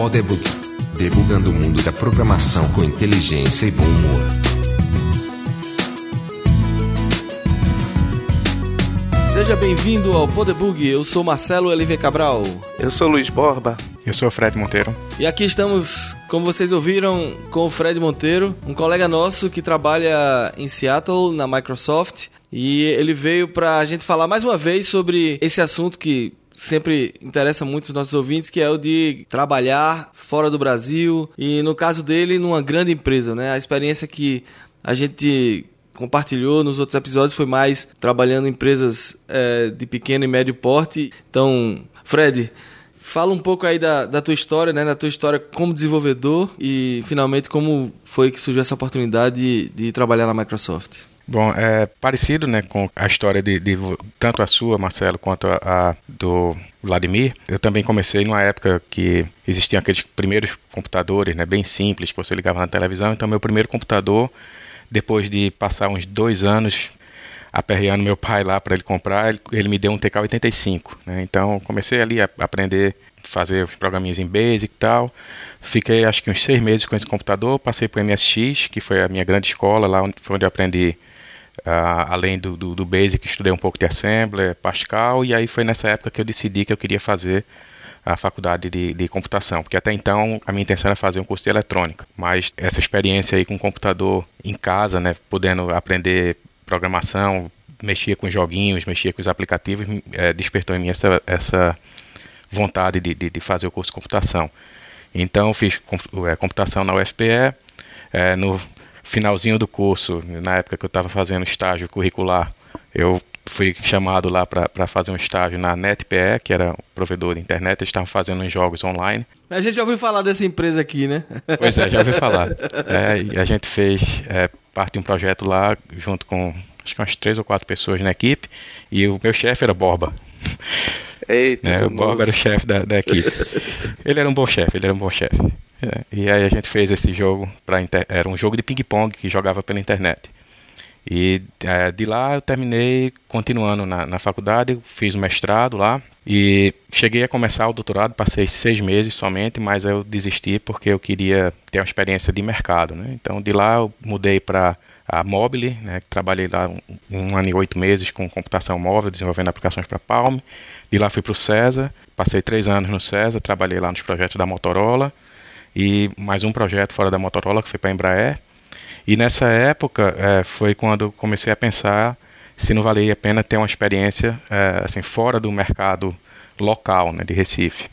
Podebug, debugando o mundo da programação com inteligência e bom humor. Seja bem-vindo ao Podebug. Eu sou Marcelo Oliveira Cabral. Eu sou Luiz Borba. Eu sou o Fred Monteiro. E aqui estamos, como vocês ouviram, com o Fred Monteiro, um colega nosso que trabalha em Seattle, na Microsoft. E ele veio para a gente falar mais uma vez sobre esse assunto que sempre interessa muito os nossos ouvintes, que é o de trabalhar fora do Brasil e, no caso dele, numa grande empresa. Né? A experiência que a gente compartilhou nos outros episódios foi mais trabalhando em empresas é, de pequeno e médio porte. Então, Fred, fala um pouco aí da, da tua história, né? Da tua história como desenvolvedor e finalmente como foi que surgiu essa oportunidade de, de trabalhar na Microsoft. Bom, é parecido né, com a história de, de tanto a sua, Marcelo, quanto a, a, do Vladimir. Eu também comecei numa época que existiam aqueles primeiros computadores né, bem simples que você ligava na televisão. Então, meu primeiro computador, depois de passar uns dois anos aperreando meu pai lá para ele comprar, ele, ele, me deu um TK-85. Né? Então, comecei ali a aprender fazer os programinhas em Basic e tal. Fiquei acho que uns seis meses com esse computador, passei para o MSX, que foi a minha grande escola, lá onde, foi onde aprendi Uh, além do, do, do, Basic, estudei um pouco de Assembler, Pascal, e aí foi nessa época que eu decidi que eu queria fazer a faculdade de, de, computação, porque até então a minha intenção era fazer um curso de eletrônica, mas essa experiência aí com computador em casa, né, podendo aprender programação, mexia com joguinhos, mexia com os aplicativos, é, despertou em mim essa, essa vontade de, de, de, fazer o curso de computação. Então fiz é, computação na UFPE, é, no finalzinho do curso, na época que eu estava fazendo estágio curricular, eu fui chamado lá para fazer um estágio na NetPE, que era um provedor de internet, eles estavam fazendo uns jogos online. A gente já ouviu falar dessa empresa aqui, né? Pois é, já ouviu falar. É, a gente fez é, parte de um projeto lá, junto com acho que umas três ou quatro pessoas na equipe, e o meu chefe era Borba. Eita, né, o Borba era o chefe da, da equipe. Ele era um bom chefe, ele era um bom chefe. É, e aí a gente fez esse jogo para era um jogo de ping-pong que jogava pela internet. E é, de lá eu terminei continuando na, na faculdade, fiz o mestrado lá e cheguei a começar o doutorado, passei seis meses somente, mas eu desisti porque eu queria ter uma experiência de mercado. Né? Então de lá eu mudei para a Mobile, né? trabalhei lá um, um, ano e oito meses com computação móvel, desenvolvendo aplicações para Palm. De lá fui para o César, passei três anos no César, trabalhei lá nos projetos da Motorola e mais um projeto fora da Motorola que foi para a Embraer. E nessa época é, foi quando comecei a pensar se não valia a pena ter uma experiência é, assim fora do mercado local né, de Recife.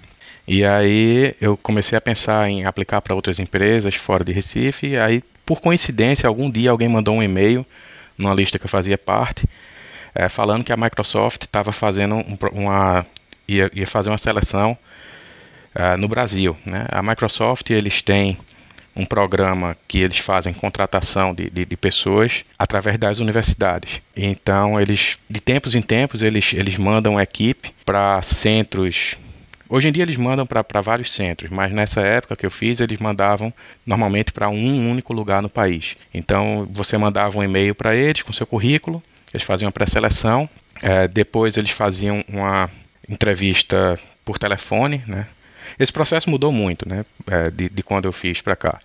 E aí eu comecei a pensar em aplicar para outras empresas fora de Recife. E aí, por coincidência, algum dia alguém mandou um e-mail numa lista que eu fazia parte, é, falando que a Microsoft estava fazendo um, uma ia, ia fazer uma seleção uh, no Brasil. Né? A Microsoft eles têm um programa que eles fazem contratação de, de, de, pessoas através das universidades. Então eles, de tempos em tempos, eles, eles mandam equipe para centros. Hoje em dia eles mandam para vários centros, mas nessa época que eu fiz eles mandavam normalmente para um único lugar no país. Então você mandava um e-mail para eles com seu currículo, eles faziam a pré-seleção, é, depois eles faziam uma entrevista por telefone, né? Esse processo mudou muito, né, é, de, de quando eu fiz para cá.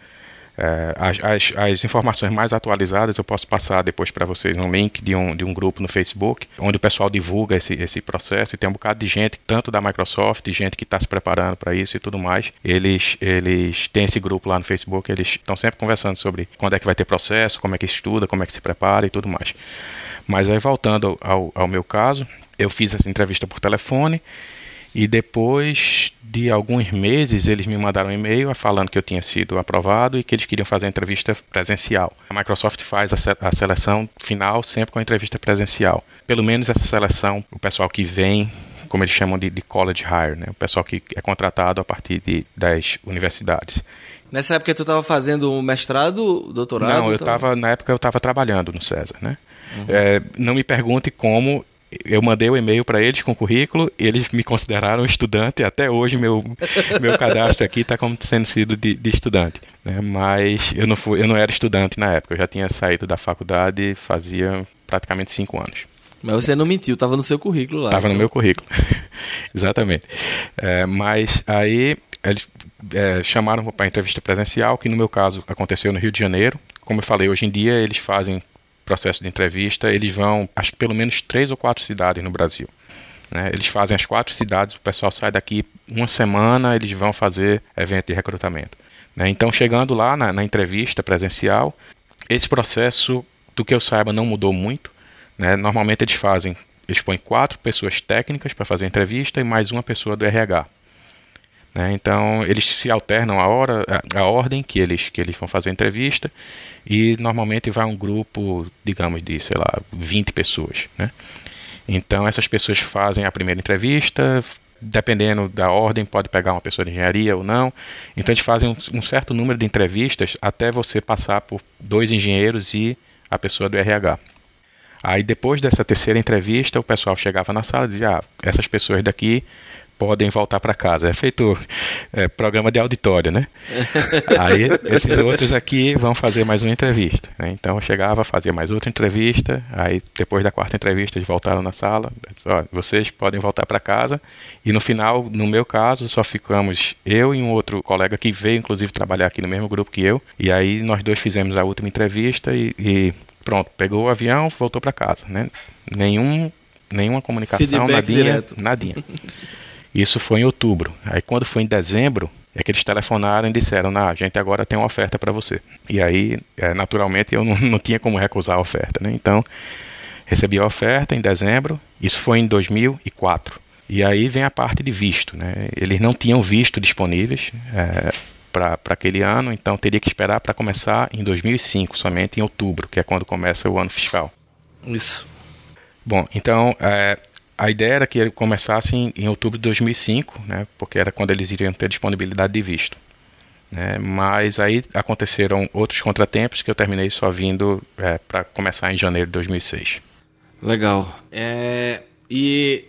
É, as, as, as, informações mais atualizadas eu posso passar depois para vocês um link de um, de um grupo no Facebook, onde o pessoal divulga esse, esse processo e tem um bocado de gente, tanto da Microsoft, gente que está se preparando para isso e tudo mais. Eles, eles têm esse grupo lá no Facebook, eles estão sempre conversando sobre quando é que vai ter processo, como é que estuda, como é que se prepara e tudo mais. Mas aí voltando ao, ao meu caso, eu fiz essa entrevista por telefone e depois de alguns meses, eles me mandaram um e-mail falando que eu tinha sido aprovado e que eles queriam fazer a entrevista presencial. A Microsoft faz a seleção final sempre com a entrevista presencial. Pelo menos essa seleção, o pessoal que vem, como eles chamam de, de college hire, né? o pessoal que é contratado a partir de, das universidades. Nessa época tu estava fazendo um mestrado, doutorado? Não, eu estava na época eu estava trabalhando no César, né? Uhum. É, não me pergunte como eu mandei o um e-mail para eles com o currículo e eles me consideraram estudante. Até hoje meu meu cadastro aqui está como sendo sido de, de estudante. Né? Mas eu não fui, eu não era estudante na época. Eu já tinha saído da faculdade fazia praticamente cinco anos. Mas você não mentiu, estava no seu currículo lá. Estava no meu currículo. Exatamente. É, mas aí eles é, chamaram para entrevista presencial, que no meu caso aconteceu no Rio de Janeiro. Como eu falei, hoje em dia eles fazem processo de entrevista, eles vão, acho que pelo menos três ou quatro cidades no Brasil. Né? Eles fazem as quatro cidades, o pessoal sai daqui uma semana, eles vão fazer evento de recrutamento. Né? Então, chegando lá na, na, entrevista presencial, esse processo, do que eu saiba, não mudou muito. Né? Normalmente eles fazem, eles põem quatro pessoas técnicas para fazer a entrevista e mais uma pessoa do RH. Né? Então eles se alternam a hora, a, ordem que eles que eles vão fazer a entrevista e normalmente vai um grupo, digamos de, sei lá, 20 pessoas, né? Então essas pessoas fazem a primeira entrevista, dependendo da ordem, pode pegar uma pessoa de engenharia ou não. Então eles fazem um, um certo número de entrevistas até você passar por dois engenheiros e a pessoa do RH. Aí depois dessa terceira entrevista, o pessoal chegava na sala e dizia: ah, essas pessoas daqui podem voltar para casa. É feito é, programa de auditório, né? Aí esses outros aqui vão fazer mais uma entrevista. Né? Então eu chegava, fazia mais outra entrevista. Aí depois da quarta entrevista eles voltaram na sala. Disse, vocês podem voltar para casa. E no final, no meu caso, só ficamos eu e um outro colega que veio inclusive trabalhar aqui no mesmo grupo que eu. E aí nós dois fizemos a última entrevista e, e pronto, pegou o avião, voltou para casa, né? Nenhum nenhuma comunicação, Feedback nadinha, direto. nadinha. Isso foi em outubro. Aí quando foi em dezembro, é que eles telefonaram e disseram, nah, a gente agora tem uma oferta para você. E aí, é, naturalmente, eu não, não tinha como recusar a oferta. Né? Então, recebi a oferta em dezembro, isso foi em 2004. E aí vem a parte de visto. Né? Eles não tinham visto disponíveis é, para aquele ano, então teria que esperar para começar em 2005, somente em outubro, que é quando começa o ano fiscal. Isso. Bom, então, é, a ideia era que ele começasse em, em, outubro de 2005, né, porque era quando eles iriam ter disponibilidade de visto. Né, mas aí aconteceram outros contratempos que eu terminei só vindo é, para começar em janeiro de 2006. Legal. É, e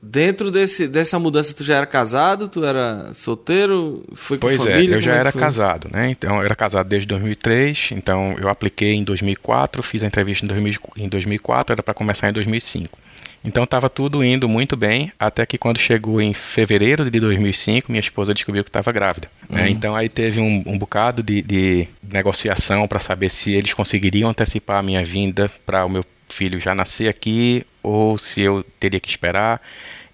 dentro desse, dessa mudança, tu já era casado? Tu era solteiro? Foi pois é, família? é, eu já era foi? casado, né? Então, eu era casado desde 2003, então eu apliquei em 2004, fiz a entrevista em, 2000, em 2004, era para começar em 2005. Então estava tudo indo muito bem, até que quando chegou em fevereiro de 2005, minha esposa descobriu que estava grávida. Né? Uhum. Então aí teve um, um bocado de, de negociação para saber se eles conseguiriam antecipar a minha vinda para o meu filho já nascer aqui ou se eu teria que esperar.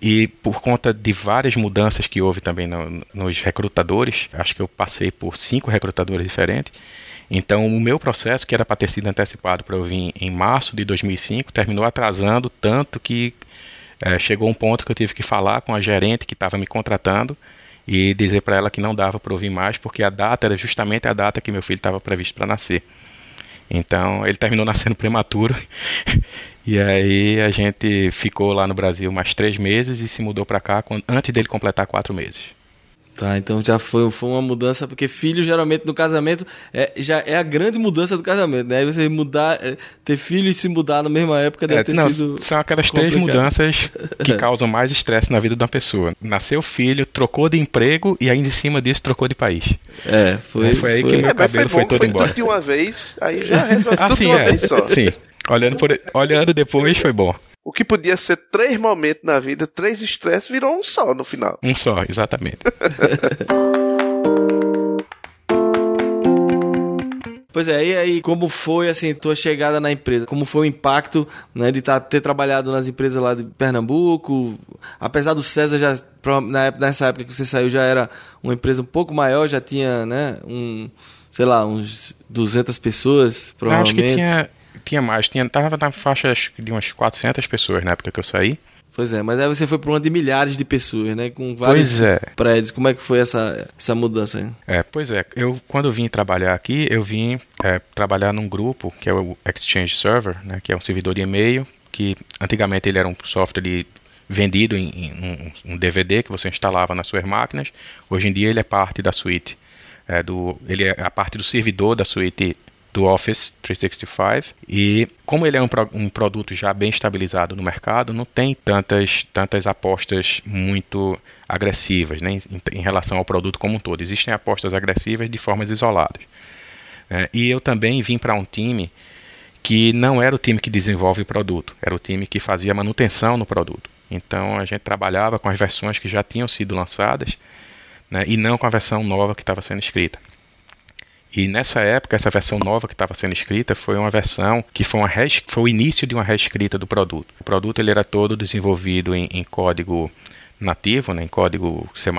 E por conta de várias mudanças que houve também no, nos recrutadores, acho que eu passei por cinco recrutadores diferentes. Então, o meu processo, que era para ter sido antecipado para eu vir em março de 2005, terminou atrasando tanto que é, chegou um ponto que eu tive que falar com a gerente que estava me contratando e dizer para ela que não dava para ouvir mais, porque a data era justamente a data que meu filho estava previsto para nascer. Então, ele terminou nascendo prematuro. e aí a gente ficou lá no Brasil mais três meses e se mudou para cá antes dele completar quatro meses. Tá, então já foi, foi uma mudança, porque filho geralmente no casamento é, já é a grande mudança do casamento, né? Aí você mudar, é, ter filho e se mudar na mesma época deve é, ter não, sido. São aquelas complicado. três mudanças que causam mais estresse na vida de uma pessoa. Nasceu filho, trocou de emprego e ainda em cima disso trocou de país. É, foi. É, foi aí foi. que meu é, cabelo foi, bom, foi todo foi embora. de uma vez, aí já resolveu ah, tudo sim, de uma é, vez só. Sim. Olhando, por, olhando depois foi bom. O que podia ser três momentos na vida, três estresses, virou um só no final. Um só, exatamente. Pois é, e aí como foi assim tua chegada na empresa? Como foi o impacto né, de tá, ter trabalhado nas empresas lá de Pernambuco? Apesar do César já nessa época que você saiu já era uma empresa um pouco maior, já tinha né, um sei lá uns 200 pessoas provavelmente. Acho que tinha tinha mais, tinha, tava na faixa de umas 400 pessoas na época que eu saí. Pois é, mas aí você foi para uma de milhares de pessoas, né? Com vários é. prédios. Como é que foi essa, essa mudança aí? É, pois é. Eu, quando eu vim trabalhar aqui, eu vim é, trabalhar num grupo que é o Exchange Server, né? Que é um servidor de e-mail, que antigamente ele era um software de, vendido em, em um, um, DVD que você instalava nas suas máquinas. Hoje em dia ele é parte da suíte. É, do, ele é a parte do servidor da suíte do Office 365 e como ele é um, um, produto já bem estabilizado no mercado, não tem tantas, tantas apostas muito agressivas né, em, em relação ao produto como um todo. Existem apostas agressivas de formas isoladas. É, e eu também vim para um time que não era o time que desenvolve o produto, era o time que fazia manutenção no produto. Então a gente trabalhava com as versões que já tinham sido lançadas né, e não com a versão nova que estava sendo escrita. E nessa época, essa versão nova que estava sendo escrita foi uma versão que foi, uma foi o início de uma reescrita do produto. O produto ele era todo desenvolvido em, em código nativo, né, em código C++,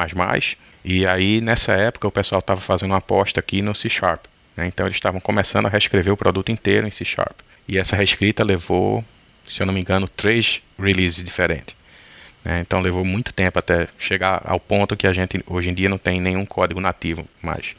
e aí nessa época o pessoal estava fazendo uma aposta aqui no C Sharp. Né, então eles estavam começando a reescrever o produto inteiro em C Sharp. E essa reescrita levou, se eu não me engano, três releases diferentes. Né, então levou muito tempo até chegar ao ponto que a gente hoje em dia não tem nenhum código nativo mais.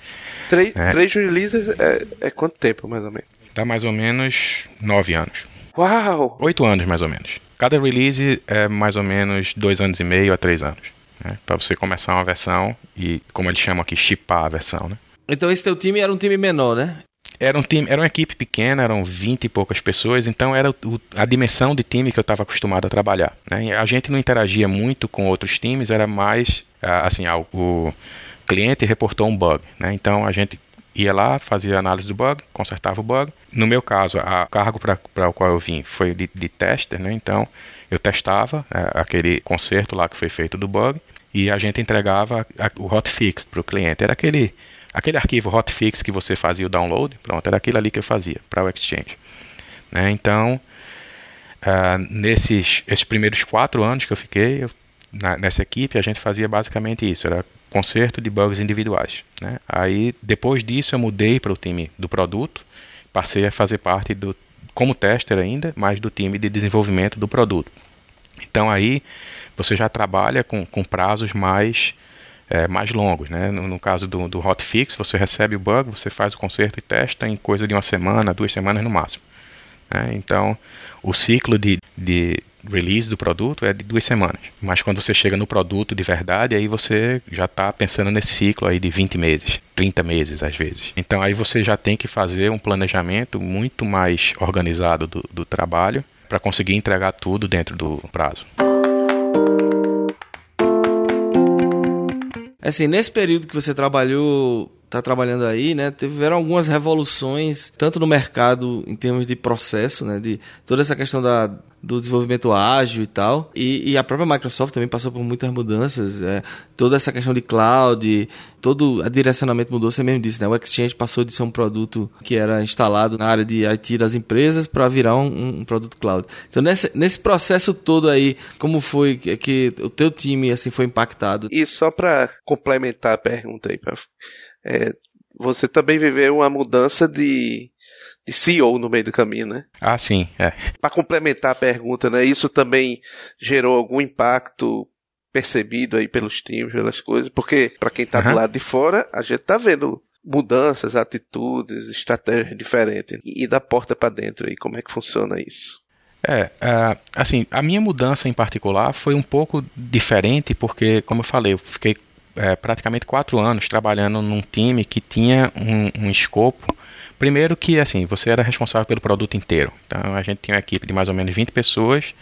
Três, é. três releases é, é quanto tempo, mais ou menos? Dá mais ou menos nove anos. Uau! Oito anos, mais ou menos. Cada release é mais ou menos dois anos e meio a três anos. Né? Para você começar uma versão e, como eles chamam aqui, chipar a versão, né? Então esse teu time era um time menor, né? Era um time, era uma equipe pequena, eram 20 e poucas pessoas, então era o, a dimensão de time que eu estava acostumado a trabalhar. Né? A gente não interagia muito com outros times, era mais assim, o, cliente reportou um bug, né? Então a gente ia lá, fazia análise do bug, consertava o bug. No meu caso, a cargo para o qual eu vim foi de, de tester, né? Então eu testava é, aquele conserto lá que foi feito do bug e a gente entregava a, o hotfix para o cliente. Era aquele aquele arquivo hotfix que você fazia o download, pronto, era aquilo ali que eu fazia para o Exchange. Né? Então, uh, nesses esses primeiros quatro anos que eu fiquei eu, na, nessa equipe, a gente fazia basicamente isso, era conserto de bugs individuais. Né? Aí, depois disso, eu mudei para o time do produto, passei a fazer parte do, como tester ainda, mas do time de desenvolvimento do produto. Então aí você já trabalha com, com prazos mais é, mais longos, né? No, no, caso do, do hotfix, você recebe o bug, você faz o conserto e testa em coisa de uma semana, duas semanas no máximo. Né? Então, o ciclo de, de release do produto é de duas semanas. Mas quando você chega no produto de verdade, aí você já está pensando nesse ciclo aí de 20 meses, 30 meses às vezes. Então aí você já tem que fazer um planejamento muito mais organizado do, do trabalho para conseguir entregar tudo dentro do prazo. Assim, nesse período que você trabalhou está trabalhando aí, né, tiveram algumas revoluções, tanto no mercado em termos de processo, né, de toda essa questão da, do desenvolvimento ágil e tal, e, e a própria Microsoft também passou por muitas mudanças, é, toda essa questão de cloud, todo o direcionamento mudou, você mesmo disse, né, o Exchange passou de ser um produto que era instalado na área de IT das empresas para virar um, um, produto cloud. Então, nesse, nesse processo todo aí, como foi que, que o teu time assim foi impactado? E só para complementar a pergunta aí, é, você também viveu uma mudança de CEO no meio do caminho, né? Ah, sim, é. Para complementar a pergunta, né? Isso também gerou algum impacto percebido aí pelos times, pelas coisas, porque para quem está uhum. do lado de fora, a gente tá vendo mudanças, atitudes, estratégias diferentes e da porta para dentro aí, como é que funciona isso? É, uh, assim, a minha mudança em particular foi um pouco diferente porque, como eu falei, eu fiquei é, praticamente quatro anos trabalhando num time que tinha um, um, escopo. Primeiro que assim, você era responsável pelo produto inteiro. Então a gente tinha uma equipe de mais ou menos 20 pessoas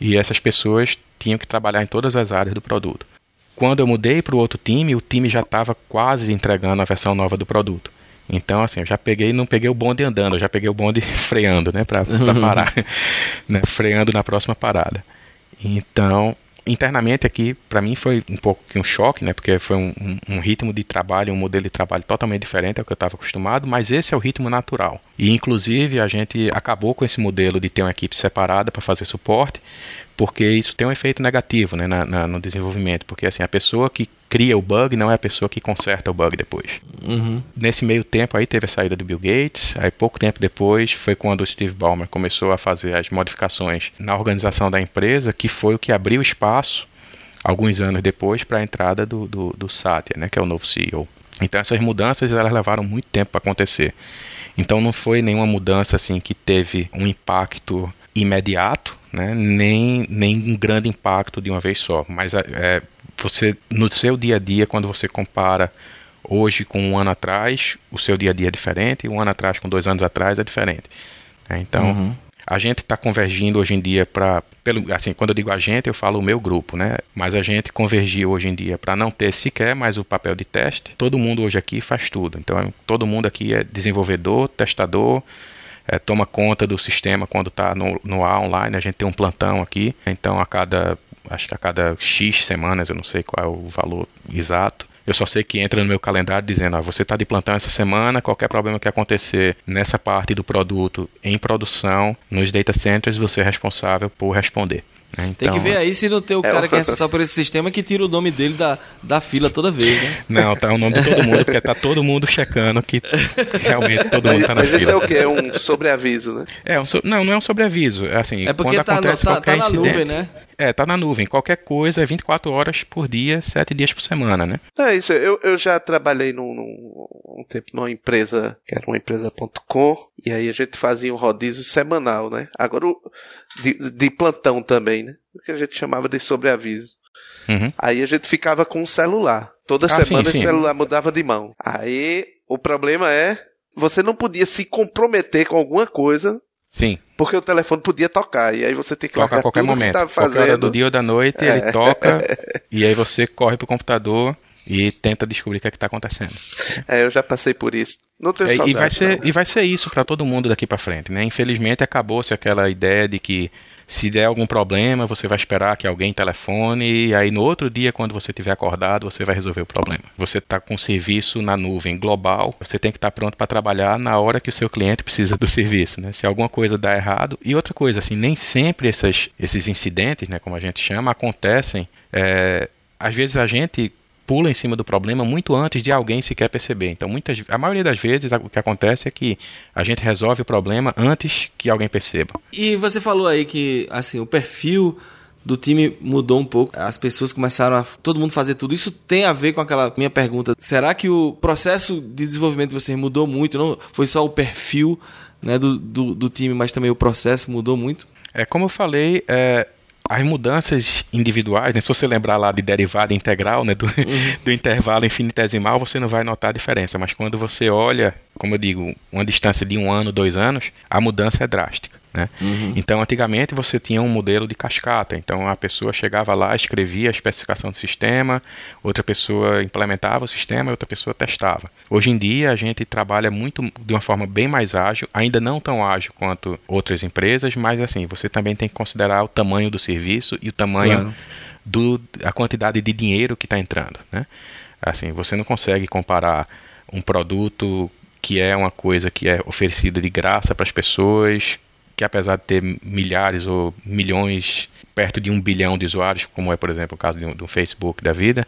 e essas pessoas tinham que trabalhar em todas as áreas do produto. Quando eu mudei para o outro time, o time já estava quase entregando a versão nova do produto. Então, assim, eu já peguei, não peguei o bonde andando, eu já peguei o bonde freando, né, para parar, né, freando na próxima parada. Então, internamente aqui, para mim foi um pouco um choque, né? Porque foi um, um, um, ritmo de trabalho, um modelo de trabalho totalmente diferente ao que eu estava acostumado, mas esse é o ritmo natural. E inclusive a gente acabou com esse modelo de ter uma equipe separada para fazer suporte, porque isso tem um efeito negativo né, na, na, no desenvolvimento, porque assim a pessoa que cria o bug não é a pessoa que conserta o bug depois. Uhum. Nesse meio tempo aí teve a saída do Bill Gates, aí pouco tempo depois foi quando o Steve Ballmer começou a fazer as modificações na organização da empresa, que foi o que abriu espaço alguns anos depois para a entrada do, do, do Satya, né, que é o novo CEO. Então essas mudanças elas levaram muito tempo para acontecer. Então não foi nenhuma mudança assim que teve um impacto imediato, né? nem, nem um grande impacto de uma vez só. Mas é, é, você no seu dia a dia, quando você compara hoje com um ano atrás, o seu dia a dia é diferente, e um ano atrás com dois anos atrás é diferente. É, então, uhum. a gente está convergindo hoje em dia para, assim, quando eu digo a gente, eu falo o meu grupo, né? Mas a gente convergiu hoje em dia para não ter sequer mais o papel de teste. Todo mundo hoje aqui faz tudo. Então, todo mundo aqui é desenvolvedor, testador, é, toma conta do sistema quando está no, no ar online. A gente tem um plantão aqui, então a cada acho que a cada X semanas, eu não sei qual é o valor exato. Eu só sei que entra no meu calendário dizendo: ah, você está de plantão essa semana, qualquer problema que acontecer nessa parte do produto em produção, nos data centers, você é responsável por responder. Então, tem que ver aí se não tem o é, cara que é responsável por esse sistema que tira o nome dele da, da fila toda vez, né? Não, tá o nome de todo mundo, porque tá todo mundo checando que realmente todo mundo tá na mas fila. Mas isso é o que? É um sobreaviso, né? É, um so... não, não é um sobreaviso. É assim, é porque quando tá, acontece no, tá, qualquer tá na incidente, nuvem, né? É, tá na nuvem. Qualquer coisa é 24 horas por dia, 7 dias por semana, né? É isso. Eu, eu já trabalhei num, num um tempo numa empresa, que era uma empresa.com, e aí a gente fazia um rodízio semanal, né? Agora de, de plantão também, né? O que a gente chamava de sobreaviso. Uhum. Aí a gente ficava com um celular. Toda ah, semana sim, sim. o celular mudava de mão. Aí o problema é, você não podia se comprometer com alguma coisa Sim. Porque o telefone podia tocar, e aí você tem que tocar a qualquer momento. Fazendo. Qualquer hora do dia ou da noite, é. ele toca, e aí você corre pro computador e tenta descobrir o que é está acontecendo. É, eu já passei por isso. Não tenho é, saudade, e vai ser não. e vai ser isso para todo mundo daqui para frente, né? Infelizmente acabou-se aquela ideia de que se der algum problema, você vai esperar que alguém telefone e aí no outro dia, quando você estiver acordado, você vai resolver o problema. Você está com serviço na nuvem global, você tem que estar tá pronto para trabalhar na hora que o seu cliente precisa do serviço, né? Se alguma coisa dá errado. E outra coisa, assim, nem sempre essas, esses incidentes, né, como a gente chama, acontecem. É, às vezes a gente pula em cima do problema muito antes de alguém sequer perceber. Então, muitas, a maioria das vezes o que acontece é que a gente resolve o problema antes que alguém perceba. E você falou aí que assim o perfil do time mudou um pouco. As pessoas começaram a todo mundo fazer tudo. Isso tem a ver com aquela minha pergunta. Será que o processo de desenvolvimento de vocês mudou muito? Não foi só o perfil né, do, do, do time, mas também o processo mudou muito? É como eu falei, é, as mudanças individuais, né, se você lembrar lá de derivada integral, né, do, uhum. do, intervalo infinitesimal, você não vai notar a diferença. Mas quando você olha, como eu digo, uma distância de um ano, dois anos, a mudança é drástica. Né? Uhum. Então, antigamente você tinha um modelo de cascata. Então, a pessoa chegava lá, escrevia a especificação do sistema, outra pessoa implementava o sistema e outra pessoa testava. Hoje em dia, a gente trabalha muito de uma forma bem mais ágil, ainda não tão ágil quanto outras empresas, mas assim, você também tem que considerar o tamanho do serviço e o tamanho claro. do a quantidade de dinheiro que está entrando. Né? Assim, você não consegue comparar um produto que é uma coisa que é oferecida de graça para as pessoas que apesar de ter milhares ou milhões, perto de um bilhão de usuários, como é, por exemplo, o caso do, do Facebook da vida,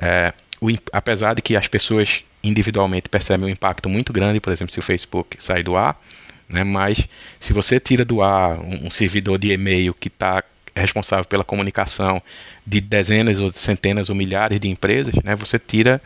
é, o, apesar de que as pessoas individualmente percebem um impacto muito grande, por exemplo, se o Facebook sair do ar, né, mas se você tira do ar um, um servidor de e-mail que está responsável pela comunicação de dezenas ou centenas ou milhares de empresas, né, você tira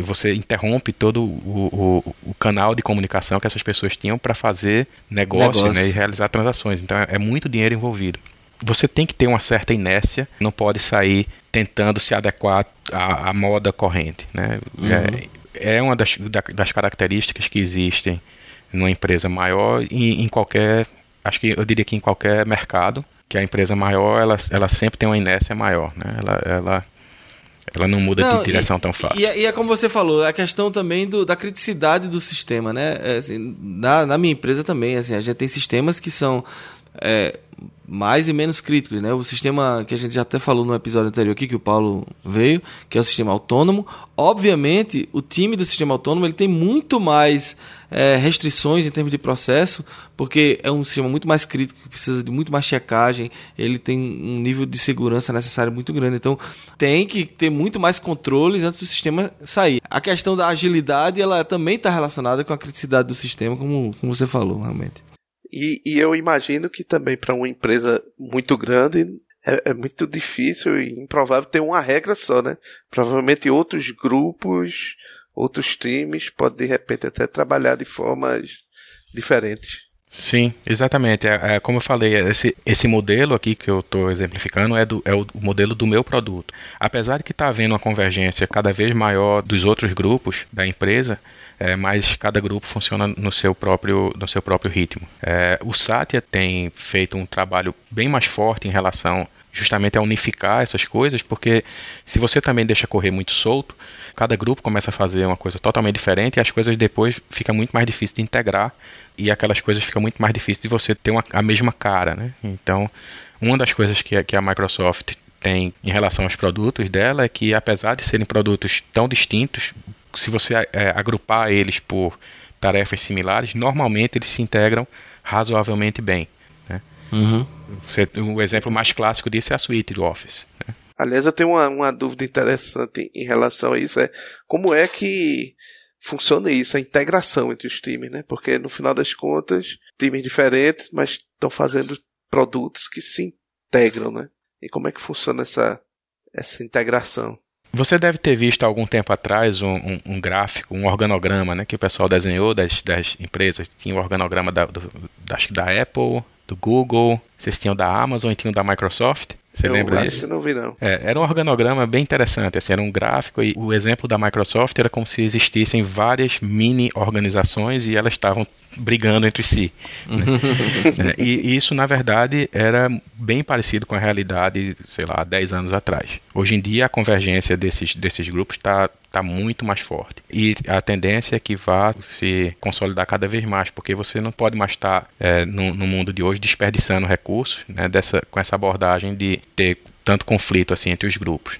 você interrompe todo o, o, o, canal de comunicação que essas pessoas tinham para fazer negócio, negócio. Né, e realizar transações. Então é, é muito dinheiro envolvido. Você tem que ter uma certa inércia, não pode sair tentando se adequar à, à moda corrente. Né? Uhum. É, é, uma das, das características que existem numa empresa maior e em qualquer, acho que eu diria que em qualquer mercado, que a empresa maior ela, ela sempre tem uma inércia maior, né? Ela, ela ela não muda não, de direção e, tão fácil. E, é, e, é como você falou, a questão também do, da criticidade do sistema, né? É, assim, na, na minha empresa também, assim, a gente tem sistemas que são é, mais e menos críticos, né? O sistema que a gente já até falou no episódio anterior aqui que o Paulo veio, que é o sistema autônomo. Obviamente, o time do sistema autônomo ele tem muito mais é, restrições em termos de processo, porque é um sistema muito mais crítico, que precisa de muito mais checagem, ele tem um nível de segurança necessário muito grande. Então, tem que ter muito mais controles antes do sistema sair. A questão da agilidade, ela também está relacionada com a criticidade do sistema, como, como você falou, realmente. E, e eu imagino que também para uma empresa muito grande é, é, muito difícil e improvável ter uma regra só, né? Provavelmente outros grupos, outros times podem de repente até trabalhar de formas diferentes. Sim, exatamente. É, é, como eu falei, esse, esse modelo aqui que eu estou exemplificando é, do, é o modelo do meu produto. Apesar de que está havendo uma convergência cada vez maior dos outros grupos da empresa, é, mas cada grupo funciona no seu próprio, no seu próprio ritmo. É, o Satya tem feito um trabalho bem mais forte em relação justamente a unificar essas coisas, porque se você também deixa correr muito solto, cada grupo começa a fazer uma coisa totalmente diferente e as coisas depois fica muito mais difícil de integrar e aquelas coisas fica muito mais difícil de você ter uma, a mesma cara, né? Então, uma das coisas que, que a Microsoft tem em relação aos produtos dela é que, apesar de serem produtos tão distintos, se você é, agrupar eles por tarefas similares, normalmente eles se integram razoavelmente bem. Né? Uhum. O exemplo mais clássico disso é a suíte do Office. Né? Aliás, eu tenho uma, uma dúvida interessante em relação a isso, é como é que funciona isso, a integração entre os times, né? Porque no final das contas, times diferentes, mas estão fazendo produtos que se integram, né? E como é que funciona essa, essa integração? Você deve ter visto algum tempo atrás um, um, um, gráfico, um organograma, né, que o pessoal desenhou das, das empresas. Tinha o um organograma da, do, da, da Apple, do Google, vocês tinham da Amazon e tinham da Microsoft. Você eu lembra disso? não vi não. É, era um organograma bem interessante, assim, era um gráfico e o exemplo da Microsoft era como se existissem várias mini organizações e elas estavam brigando entre si. Né? é, e, e, isso, na verdade, era bem parecido com a realidade, sei lá, há 10 anos atrás. Hoje em dia, a convergência desses, desses grupos está está muito mais forte. E a tendência é que vá se consolidar cada vez mais, porque você não pode mais estar é, no, no, mundo de hoje desperdiçando recursos né, dessa, com essa abordagem de ter tanto conflito assim entre os grupos.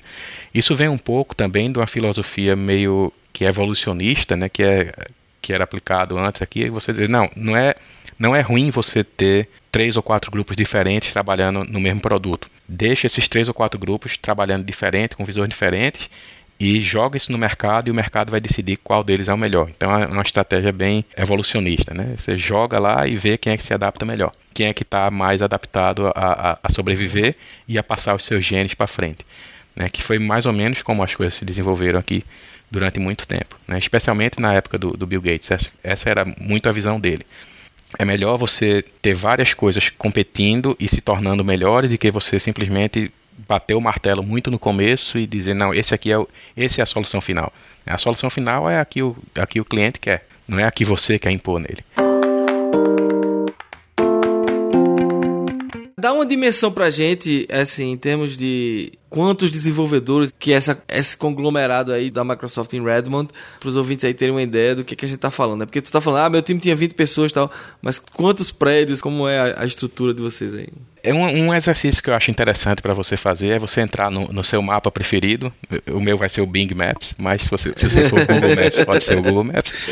Isso vem um pouco também de uma filosofia meio que evolucionista, né, que é que era aplicado antes aqui, você dizer, não, não é não é ruim você ter três ou quatro grupos diferentes trabalhando no mesmo produto. Deixa esses três ou quatro grupos trabalhando diferente, com visões diferentes, e joga isso no mercado e o mercado vai decidir qual deles é o melhor. Então é uma estratégia bem evolucionista, né? Você joga lá e vê quem é que se adapta melhor, quem é que está mais adaptado a, a, a, sobreviver e a passar os seus genes para frente, né? Que foi mais ou menos como as coisas se desenvolveram aqui durante muito tempo, né? Especialmente na época do, do Bill Gates, essa, essa era muito a visão dele. É melhor você ter várias coisas competindo e se tornando melhores do que você simplesmente bater o martelo muito no começo e dizer não, esse aqui é o, esse é a solução final. A solução final é a que o, a que o cliente quer, não é a que você quer impor nele. Dá uma dimensão pra gente, assim, em termos de quantos desenvolvedores que essa, esse conglomerado aí da Microsoft em Redmond, para os ouvintes aí terem uma ideia do que, que a gente está falando. Né? Porque tu está falando, ah, meu time tinha 20 pessoas e tal, mas quantos prédios, como é a, a estrutura de vocês aí? É um, um, exercício que eu acho interessante para você fazer é você entrar no, no, seu mapa preferido. O meu vai ser o Bing Maps, mas se você, se você for o Google Maps, pode ser o Google Maps.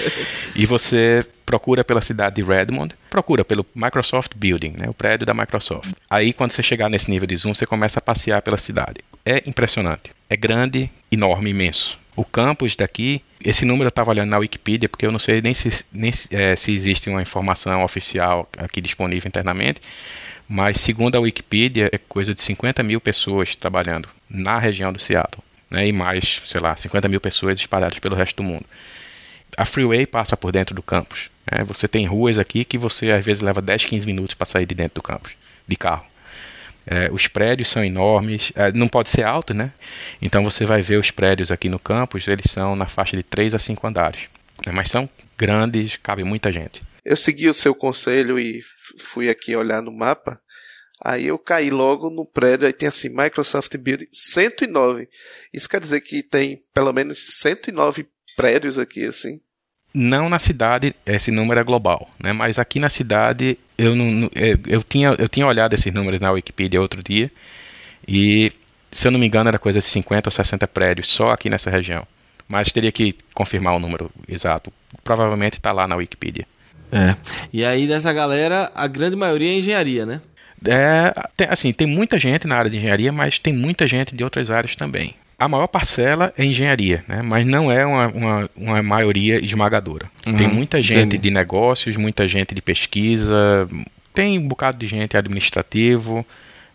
E você procura pela cidade de Redmond, procura pelo Microsoft Building, né, o prédio da Microsoft. Aí, quando você chegar nesse nível de zoom, você começa a passear pela cidade é impressionante. É grande, enorme, imenso. O campus daqui, esse número eu estava olhando na Wikipedia, porque eu não sei nem, se, nem é, se existe uma informação oficial aqui disponível internamente, mas segundo a Wikipedia, é coisa de 50 mil pessoas trabalhando na região do Seattle. Né, e mais, sei lá, 50 mil pessoas espalhadas pelo resto do mundo. A freeway passa por dentro do campus. Né, você tem ruas aqui que você às vezes leva 10, 15 minutos para sair de dentro do campus, de carro. É, os prédios são enormes, é, não pode ser alto, né? Então você vai ver os prédios aqui no campus, eles são na faixa de 3 a 5 andares. Né? Mas são grandes, cabe muita gente. Eu segui o seu conselho e fui aqui olhar no mapa. Aí eu caí logo no prédio, aí tem assim, Microsoft Building 109. Isso quer dizer que tem pelo menos 109 prédios aqui, assim. Não na cidade, esse número é global, né? Mas aqui na cidade eu não, eu, eu tinha eu tinha olhado esses números na Wikipedia outro dia e se eu não me engano era coisa de 50 ou 60 prédios só aqui nessa região. Mas teria que confirmar o número exato. Provavelmente está lá na Wikipedia. É. E aí dessa galera, a grande maioria é engenharia, né? É, tem, assim, tem muita gente na área de engenharia, mas tem muita gente de outras áreas também a maior parcela é engenharia, né? mas não é uma, uma, uma maioria esmagadora. Uhum, tem muita gente entendi. de negócios, muita gente de pesquisa, tem um bocado de gente administrativo,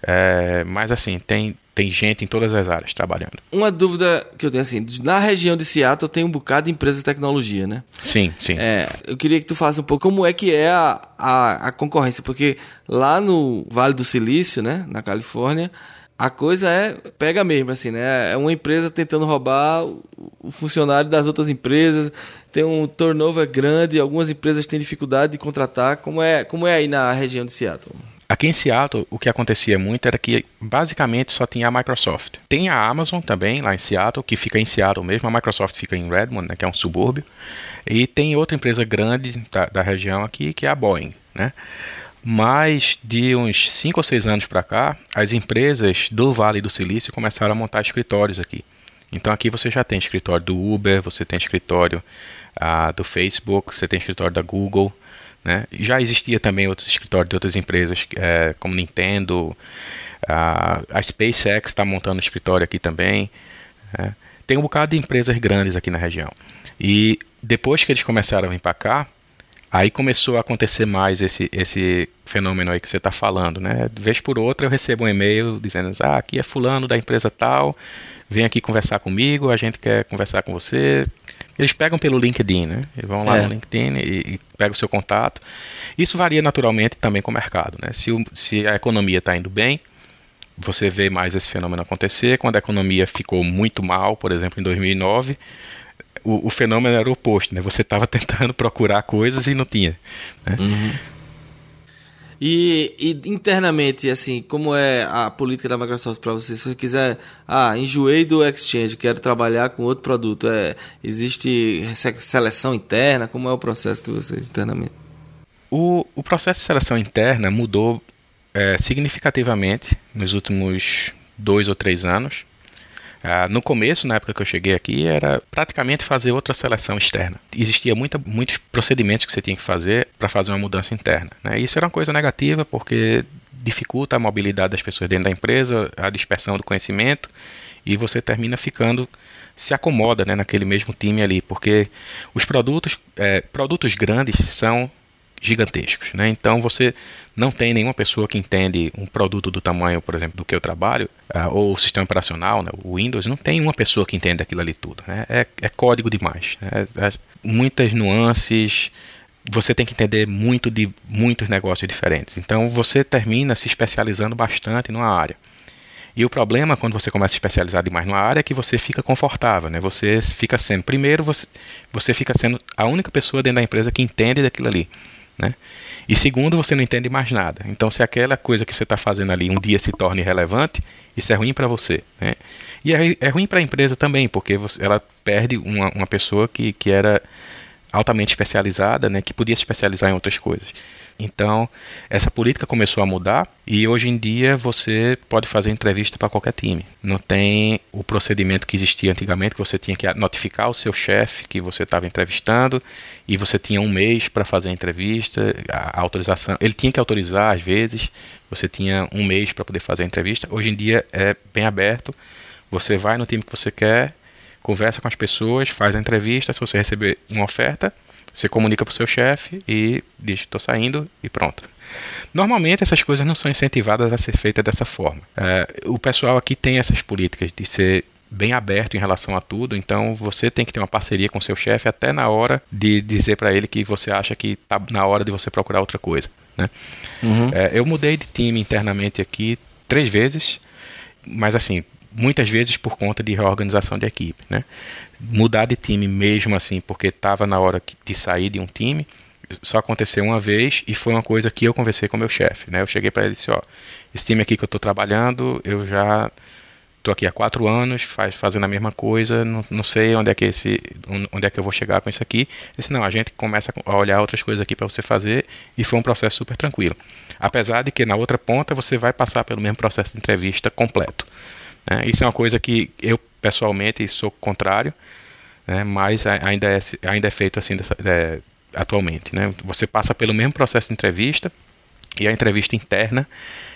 é, mas assim, tem, tem gente em todas as áreas trabalhando. Uma dúvida que eu tenho assim, na região de Seattle tem um bocado de empresa de tecnologia, né? Sim, sim. É, eu queria que tu falasse um pouco como é que é a, a, a concorrência, porque lá no Vale do Silício, né, na Califórnia, a coisa é pega mesmo assim, né? É uma empresa tentando roubar o funcionário das outras empresas. Tem um turnover grande, algumas empresas têm dificuldade de contratar. Como é, como é aí na região de Seattle? Aqui em Seattle, o que acontecia muito era que basicamente só tinha a Microsoft. Tem a Amazon também, lá em Seattle, que fica em Seattle mesmo. A Microsoft fica em Redmond, né, que é um subúrbio. E tem outra empresa grande da, da região aqui, que é a Boeing. Né? Mas de uns 5 ou 6 anos para cá, as empresas do Vale do Silício começaram a montar escritórios aqui. Então aqui você já tem escritório do Uber, você tem escritório ah, do Facebook, você tem escritório da Google. Né? Já existia também outros escritórios de outras empresas, é, como Nintendo, a, a SpaceX está montando escritório aqui também. Né? Tem um bocado de empresas grandes aqui na região. E depois que eles começaram a vir para cá, aí começou a acontecer mais esse, esse fenômeno aí que você está falando, né? De vez por outra eu recebo um e-mail dizendo, ah, aqui é fulano da empresa tal, vem aqui conversar comigo, a gente quer conversar com você. Eles pegam pelo LinkedIn, né? Eles vão lá é. no LinkedIn e, e pegam o seu contato. Isso varia naturalmente também com o mercado, né? Se, o, se a economia está indo bem, você vê mais esse fenômeno acontecer. Quando a economia ficou muito mal, por exemplo, em 2009, o, o fenômeno era o oposto, né? Você estava tentando procurar coisas e não tinha. Né? Uhum. E, e, internamente, assim, como é a política da Microsoft para você? Se você quiser, ah, enjoei do Exchange, quero trabalhar com outro produto, é, existe seleção interna? Como é o processo de vocês internamente? O, o processo de seleção interna mudou é, significativamente nos últimos dois ou três anos. Ah, no começo, na época que eu cheguei aqui, era praticamente fazer outra seleção externa. Existia muita, muitos procedimentos que você tinha que fazer para fazer uma mudança interna. Né? Isso era uma coisa negativa porque dificulta a mobilidade das pessoas dentro da empresa, a dispersão do conhecimento e você termina ficando se acomoda né, naquele mesmo time ali, porque os produtos, é, produtos grandes são gigantescos. Né? Então você não tem nenhuma pessoa que entende um produto do tamanho, por exemplo, do que eu trabalho, uh, ou o sistema operacional, né, o Windows, não tem uma pessoa que entende aquilo ali tudo. Né? É, é, código demais. Né? É, muitas nuances, você tem que entender muito de muitos negócios diferentes. Então você termina se especializando bastante numa área. E o problema quando você começa a especializar demais numa área é que você fica confortável, né? Você fica sendo primeiro você, você fica sendo a única pessoa dentro da empresa que entende daquilo ali. Né? E segundo, você não entende mais nada. Então, se aquela coisa que você está fazendo ali um dia se torna irrelevante, isso é ruim para você. Né? E é, é ruim para a empresa também, porque você, ela perde uma, uma pessoa que, que era altamente especializada, né, que podia se especializar em outras coisas. Então, essa política começou a mudar e hoje em dia você pode fazer entrevista para qualquer time. Não tem o procedimento que existia antigamente, que você tinha que notificar o seu chefe que você estava entrevistando e você tinha um mês para fazer a entrevista, a autorização. Ele tinha que autorizar às vezes, você tinha um mês para poder fazer a entrevista. Hoje em dia é bem aberto. Você vai no time que você quer, conversa com as pessoas, faz a entrevista. Se você receber uma oferta, você comunica para o seu chefe e diz: estou saindo e pronto. Normalmente essas coisas não são incentivadas a ser feitas dessa forma. É, o pessoal aqui tem essas políticas de ser bem aberto em relação a tudo, então você tem que ter uma parceria com seu chefe até na hora de dizer para ele que você acha que está na hora de você procurar outra coisa. Né? Uhum. É, eu mudei de time internamente aqui três vezes, mas assim, muitas vezes por conta de reorganização de equipe. Né? Mudar de time mesmo assim, porque estava na hora de sair de um time, só aconteceu uma vez e foi uma coisa que eu conversei com meu chefe, né? Eu cheguei para ele e disse, ó, esse time aqui que eu estou trabalhando, eu já estou aqui há quatro anos, faz, fazendo a mesma coisa, não, não sei onde é que esse, onde é que eu vou chegar com isso aqui. Ele disse, não, a gente começa a olhar outras coisas aqui para você fazer e foi um processo super tranquilo. Apesar de que na outra ponta você vai passar pelo mesmo processo de entrevista completo. Né? Isso é uma coisa que eu pessoalmente sou contrário, né? mas ainda é, ainda é feito assim dessa, é, atualmente. Né? Você passa pelo mesmo processo de entrevista e a entrevista interna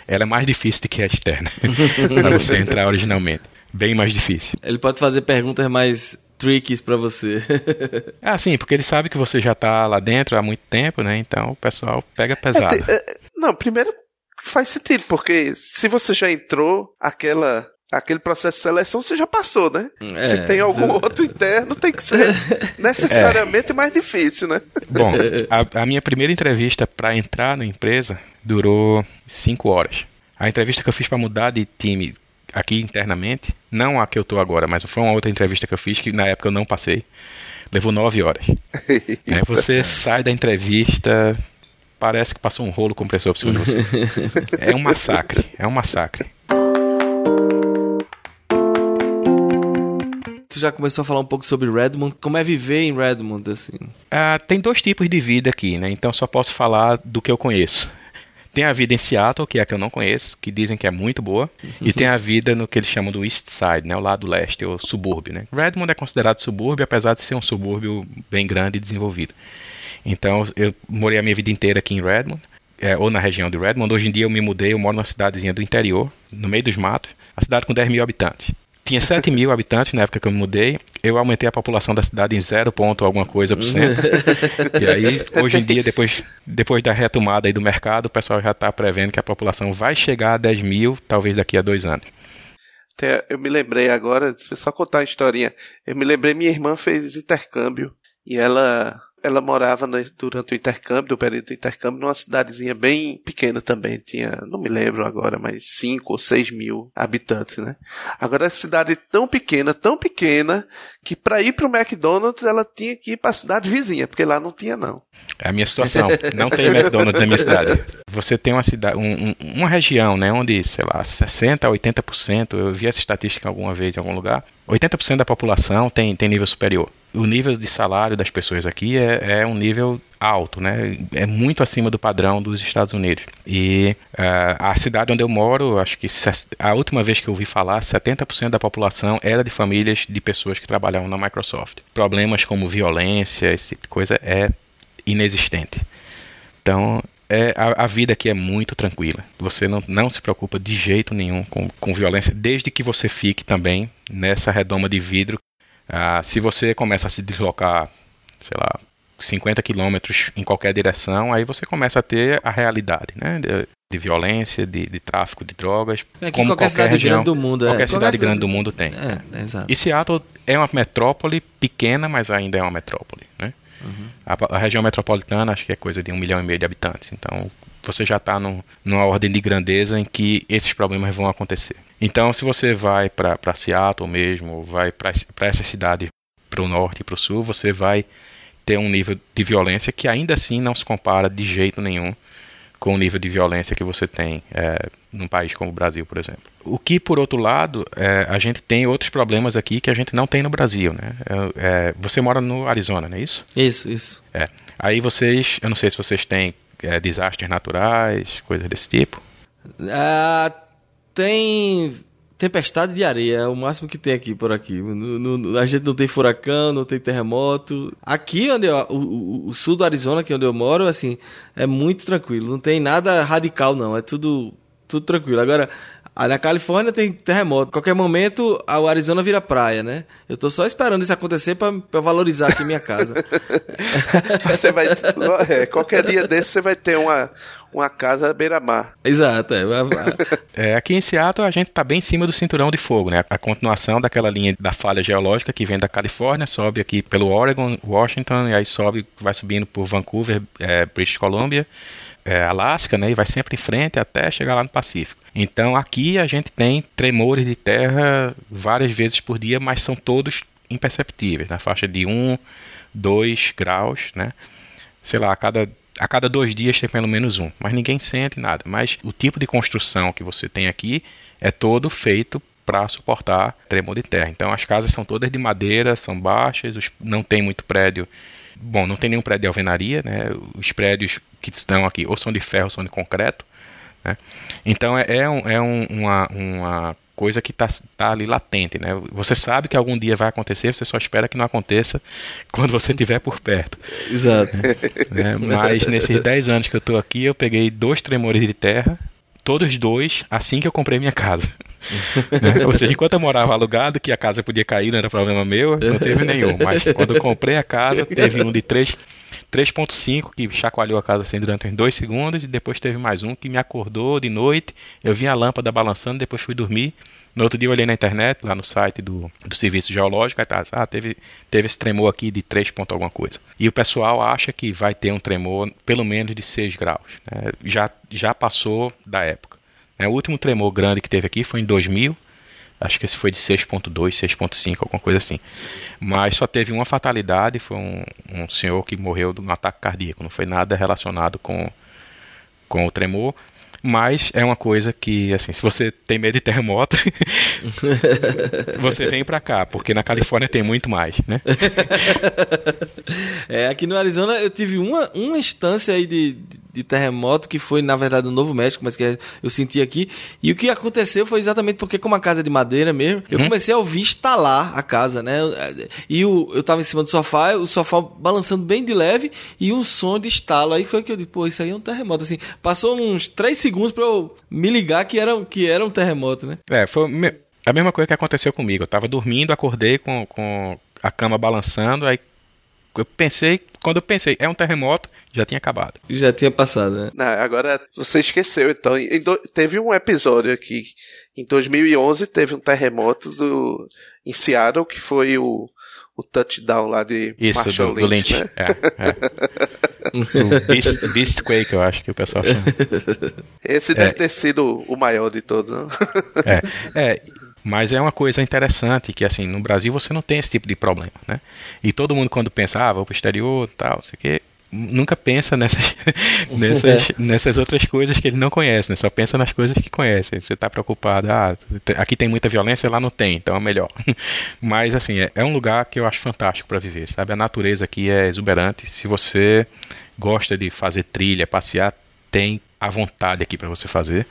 ela é mais difícil do que a externa para você entrar originalmente. Bem mais difícil. Ele pode fazer perguntas mais tricks para você. ah, sim, porque ele sabe que você já está lá dentro há muito tempo, né? Então o pessoal pega pesado. É, é, não, primeiro faz sentido, porque se você já entrou, aquela aquele processo de seleção você já passou, né? É, Se tem algum outro interno, tem que ser necessariamente é. mais difícil, né? Bom, a, a minha primeira entrevista para entrar na empresa durou cinco horas. A entrevista que eu fiz para mudar de time aqui internamente, não a que eu tô agora, mas foi uma outra entrevista que eu fiz que na época eu não passei, levou nove horas. Aí você sai da entrevista, parece que passou um rolo compressor por cima de você. É um massacre, é um massacre. Já começou a falar um pouco sobre Redmond. Como é viver em Redmond, assim? Ah, tem dois tipos de vida aqui, né? Então só posso falar do que eu conheço. Tem a vida em Seattle, que é a que eu não conheço, que dizem que é muito boa, e tem a vida no que eles chamam do East Side, né, o lado leste, ou subúrbio. Né? Redmond é considerado subúrbio, apesar de ser um subúrbio bem grande e desenvolvido. Então, eu morei a minha vida inteira aqui em Redmond, é, ou na região de Redmond. Hoje em dia eu me mudei, eu moro numa cidadezinha do interior, no meio dos matos, a cidade com 10 mil habitantes tinha 7 mil habitantes na época que eu me mudei. Eu aumentei a população da cidade em 0 ponto alguma coisa por cento. e aí, hoje em dia, depois, depois da retomada aí do mercado, o pessoal já está prevendo que a população vai chegar a 10 mil, talvez daqui a dois anos. Eu me lembrei agora, só contar uma historinha. Eu me lembrei, minha irmã fez intercâmbio e ela ela morava durante o intercâmbio, do período do intercâmbio, numa cidadezinha bem pequena também. Tinha, não me lembro agora, mas 5 ou 6 mil habitantes, né? Agora, a cidade tão pequena, tão pequena, que para ir para o McDonald's ela tinha que ir para a cidade vizinha, porque lá não tinha, não. É a minha situação. Não tem McDonald's na minha cidade. Você tem uma cidade, um, um, uma região, né, onde, sei lá, 60 a 80%, eu vi essa estatística alguma vez em algum lugar, 80% da população tem, tem nível superior. O nível de salário das pessoas aqui é, é um nível alto, né? É muito acima do padrão dos Estados Unidos. E uh, a cidade onde eu moro, acho que a última vez que eu ouvi falar, 70% da população era de famílias de pessoas que trabalhavam na Microsoft. Problemas como violência, esse tipo de coisa é inexistente. Então, é, a, a, vida aqui é muito tranquila. Você não, não se preocupa de jeito nenhum com, com violência, desde que você fique também nessa redoma de vidro. Ah, se você começa a se deslocar, sei lá, 50 quilômetros em qualquer direção, aí você começa a ter a realidade, né? De, de violência, de, de, tráfico de drogas, é como qualquer, qualquer cidade região, grande do mundo, qualquer é. cidade qualquer grande do mundo tem. É, exato. E Seattle é uma metrópole pequena, mas ainda é uma metrópole, né? Uhum. A, a, região metropolitana acho que é coisa de um milhão e meio de habitantes. Então você já está numa ordem de grandeza em que esses problemas vão acontecer. Então se você vai para Seattle mesmo, ou vai para essa cidade para o norte e para o sul, você vai ter um nível de violência que ainda assim não se compara de jeito nenhum com o nível de violência que você tem é, num país como o Brasil, por exemplo. O que, por outro lado, é, a gente tem outros problemas aqui que a gente não tem no Brasil, né? É, é você mora no Arizona, não é isso? Isso, isso. É. Aí vocês, eu não sei se vocês têm é, desastres naturais, coisas desse tipo. Ah, tem tempestade de areia, é o máximo que tem aqui por aqui. No, no, a gente não tem furacão, não tem terremoto. Aqui onde eu, o, o, sul do Arizona, que é onde eu moro, assim, é muito tranquilo. Não tem nada radical não, é tudo tudo tranquilo. Agora, na Califórnia tem terremoto. Qualquer momento, o Arizona vira praia, né? Eu tô só esperando isso acontecer para valorizar aqui minha casa. você vai. É, qualquer dia desse você vai ter uma, uma casa beira-mar. Exato. É. é, aqui em Seattle a gente está bem em cima do cinturão de fogo, né? A continuação daquela linha da falha geológica que vem da Califórnia, sobe aqui pelo Oregon, Washington, e aí sobe, vai subindo por Vancouver, é, British Columbia, é, Alasca, né? E vai sempre em frente até chegar lá no Pacífico. Então aqui a gente tem tremores de terra várias vezes por dia, mas são todos imperceptíveis, na faixa de 1, 2 graus, né? Sei lá, a cada a cada dois dias tem pelo menos um, mas ninguém sente nada. Mas o tipo de construção que você tem aqui é todo feito para suportar tremor de terra. Então as casas são todas de madeira, são baixas, não tem muito prédio. Bom, não tem nenhum prédio de alvenaria, né? Os prédios que estão aqui ou são de ferro ou são de concreto. Né? Então é, é, um, é um, uma, uma coisa que está tá ali latente, né? Você sabe que algum dia vai acontecer, você só espera que não aconteça quando você estiver por perto. Exato. Né? Mas nesses 10 anos que eu estou aqui, eu peguei dois tremores de terra, todos dois, assim que eu comprei minha casa. né? Ou seja, enquanto eu morava alugado, que a casa podia cair, não era problema meu, não teve nenhum. Mas quando eu comprei a casa, teve um de três 3.5 que chacoalhou a casa assim durante uns dois segundos e depois teve mais um que me acordou de noite. Eu vi a lâmpada balançando, depois fui dormir. No outro dia eu olhei na internet, lá no site do, do Serviço Geológico, aí tá, ah, teve, teve esse tremor aqui de 3 ponto alguma coisa. E o pessoal acha que vai ter um tremor pelo menos de 6 graus. Né? Já, já passou da época. Né? O último tremor grande que teve aqui foi em 2000, acho que esse foi de 6.2, 6.5, alguma coisa assim. Mas só teve uma fatalidade, foi um, um senhor que morreu de um ataque cardíaco, não foi nada relacionado com, com o tremor. Mas é uma coisa que, assim, se você tem medo de terremoto, você vem para cá, porque na Califórnia tem muito mais, né? é, aqui no Arizona eu tive uma, uma instância aí de, de de terremoto, que foi, na verdade, no Novo México, mas que eu senti aqui. E o que aconteceu foi exatamente porque, como a casa é de madeira mesmo, eu uhum. comecei a ouvir estalar a casa, né? E o, eu tava em cima do sofá, o sofá balançando bem de leve e um som de estalo. Aí foi que eu disse, pô, isso aí é um terremoto. Assim, passou uns três segundos pra eu me ligar que era, que era um terremoto, né? É, foi a mesma coisa que aconteceu comigo. Eu tava dormindo, acordei com, com a cama balançando, aí eu pensei, quando eu pensei, é um terremoto, já tinha acabado. Já tinha passado, né? Não, agora você esqueceu, então. Do, teve um episódio aqui, em 2011, teve um terremoto do, em Seattle, que foi o, o touchdown lá de Isso, Marshall do, Lynch. Do Lynch. Né? É, é. Beast, Beast Quake, eu acho que o pessoal chama. Esse deve é. ter sido o maior de todos, não? É, é, mas é uma coisa interessante que, assim, no Brasil você não tem esse tipo de problema, né? E todo mundo quando pensa, ah, vou pro exterior tal, sei que, nunca pensa nessas, nessas, é. nessas outras coisas que ele não conhece, né? Só pensa nas coisas que conhece. Você está preocupado, ah, aqui tem muita violência, lá não tem, então é melhor. Mas, assim, é, é um lugar que eu acho fantástico para viver, sabe? A natureza aqui é exuberante. Se você gosta de fazer trilha, passear, tem a vontade aqui para você fazer.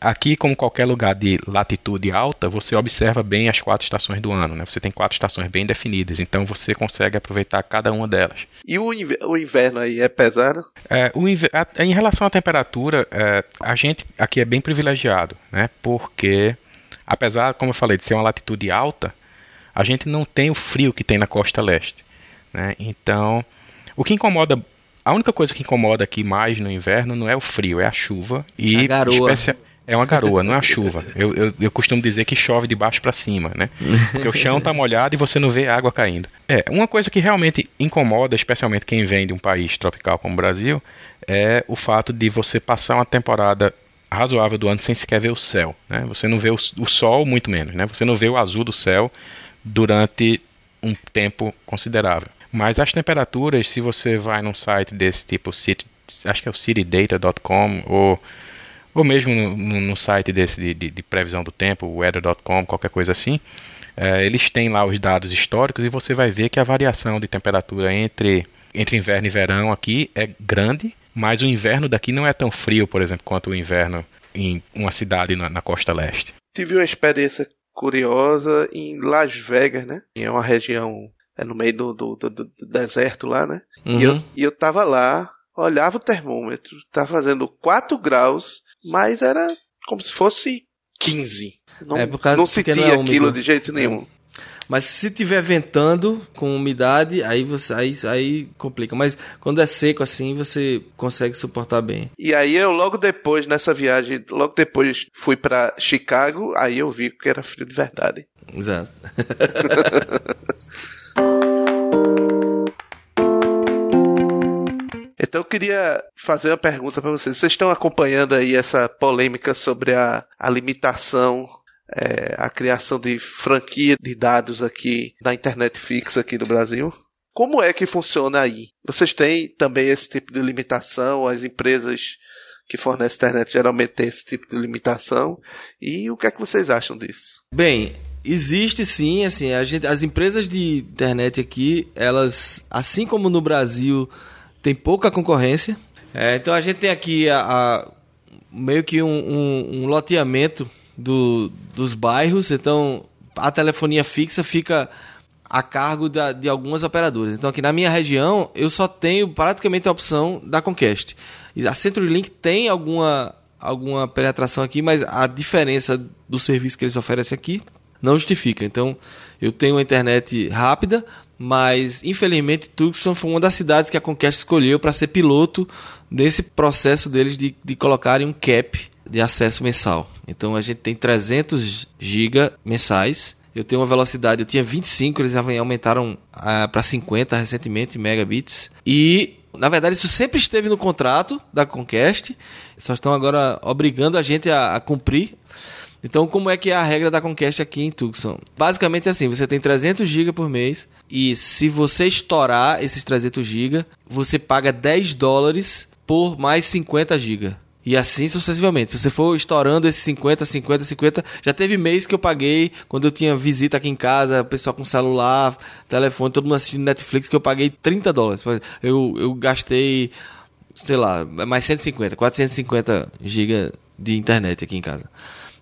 Aqui, como qualquer lugar de latitude alta, você observa bem as quatro estações do ano. Né? Você tem quatro estações bem definidas, então você consegue aproveitar cada uma delas. E o, inverno aí é pesado? É, o inver... Em relação à temperatura, é, a gente aqui é bem privilegiado, né? porque apesar, como eu falei, de ser uma latitude alta, a gente não tem o frio que tem na costa leste. Né? Então, o que incomoda a única coisa que incomoda aqui mais no inverno não é o frio, é a chuva. E a garoa. Especia... É uma garoa, não é a chuva. Eu, eu, eu, costumo dizer que chove de baixo para cima, né? Porque o chão tá molhado e você não vê água caindo. É, uma coisa que realmente incomoda, especialmente quem vem de um país tropical como o Brasil, é o fato de você passar uma temporada razoável do ano sem sequer ver o céu. Né? Você não vê o, o sol, muito menos. Né? Você não vê o azul do céu durante um tempo considerável. Mas as temperaturas, se você vai num site desse tipo, acho que é o citydata.com ou ou mesmo no, no site desse de, de, de, previsão do tempo, weather.com, qualquer coisa assim, é, eles têm lá os dados históricos e você vai ver que a variação de temperatura entre, entre inverno e verão aqui é grande, mas o inverno daqui não é tão frio, por exemplo, quanto o inverno em uma cidade na, na costa leste. Tive uma experiência curiosa em Las Vegas, né? É uma região é no meio do, do, do, do deserto lá, né? Uhum. E, eu, e eu tava lá, olhava o termômetro, tava fazendo 4 graus mas era como se fosse 15. Não, é, não sentia não é aquilo de jeito nenhum. É. Mas se tiver ventando com umidade, aí você aí, aí complica. Mas quando é seco assim, você consegue suportar bem. E aí eu logo depois nessa viagem, logo depois fui para Chicago, aí eu vi que era frio de verdade. Exato. Então eu queria fazer uma pergunta para vocês. Vocês estão acompanhando aí essa polêmica sobre a, a limitação, é, a criação de franquia de dados aqui na internet fixa aqui no Brasil? Como é que funciona aí? Vocês têm também esse tipo de limitação? As empresas que fornecem internet geralmente têm esse tipo de limitação? E o que é que vocês acham disso? Bem, Existe sim, assim, gente, as empresas de internet aqui, elas, assim como no Brasil, tem pouca concorrência. É, então a gente tem aqui a, a meio que um, um, um loteamento do, dos bairros. Então a telefonia fixa fica a cargo da, de algumas operadoras. Então aqui na minha região eu só tenho praticamente a opção da Conquest. A CenturyLink tem alguma, alguma penetração aqui, mas a diferença do serviço que eles oferecem aqui não justifica. Então eu tenho uma internet rápida, mas infelizmente Tucson foi uma das cidades que a Conquest escolheu para ser piloto nesse processo deles de, de colocarem um cap de acesso mensal. Então a gente tem 300 GB mensais. Eu tenho uma velocidade, eu tinha 25, eles aumentaram ah, para 50 recentemente megabits. E na verdade, isso sempre esteve no contrato da Conquest, só estão agora obrigando a gente a, a cumprir então, como é que é a regra da Conquest aqui em Tucson? Basicamente é assim, você tem 300 GB por mês e se você estourar esses 300 GB, você paga 10 dólares por mais 50 GB. E assim sucessivamente. Se você for estourando esses 50, 50, 50, já teve mês que eu paguei quando eu tinha visita aqui em casa, pessoal com celular, telefone, todo mundo assistindo Netflix, que eu paguei 30 dólares. Eu, eu gastei sei lá, mais 150, 450 GB de internet aqui em casa.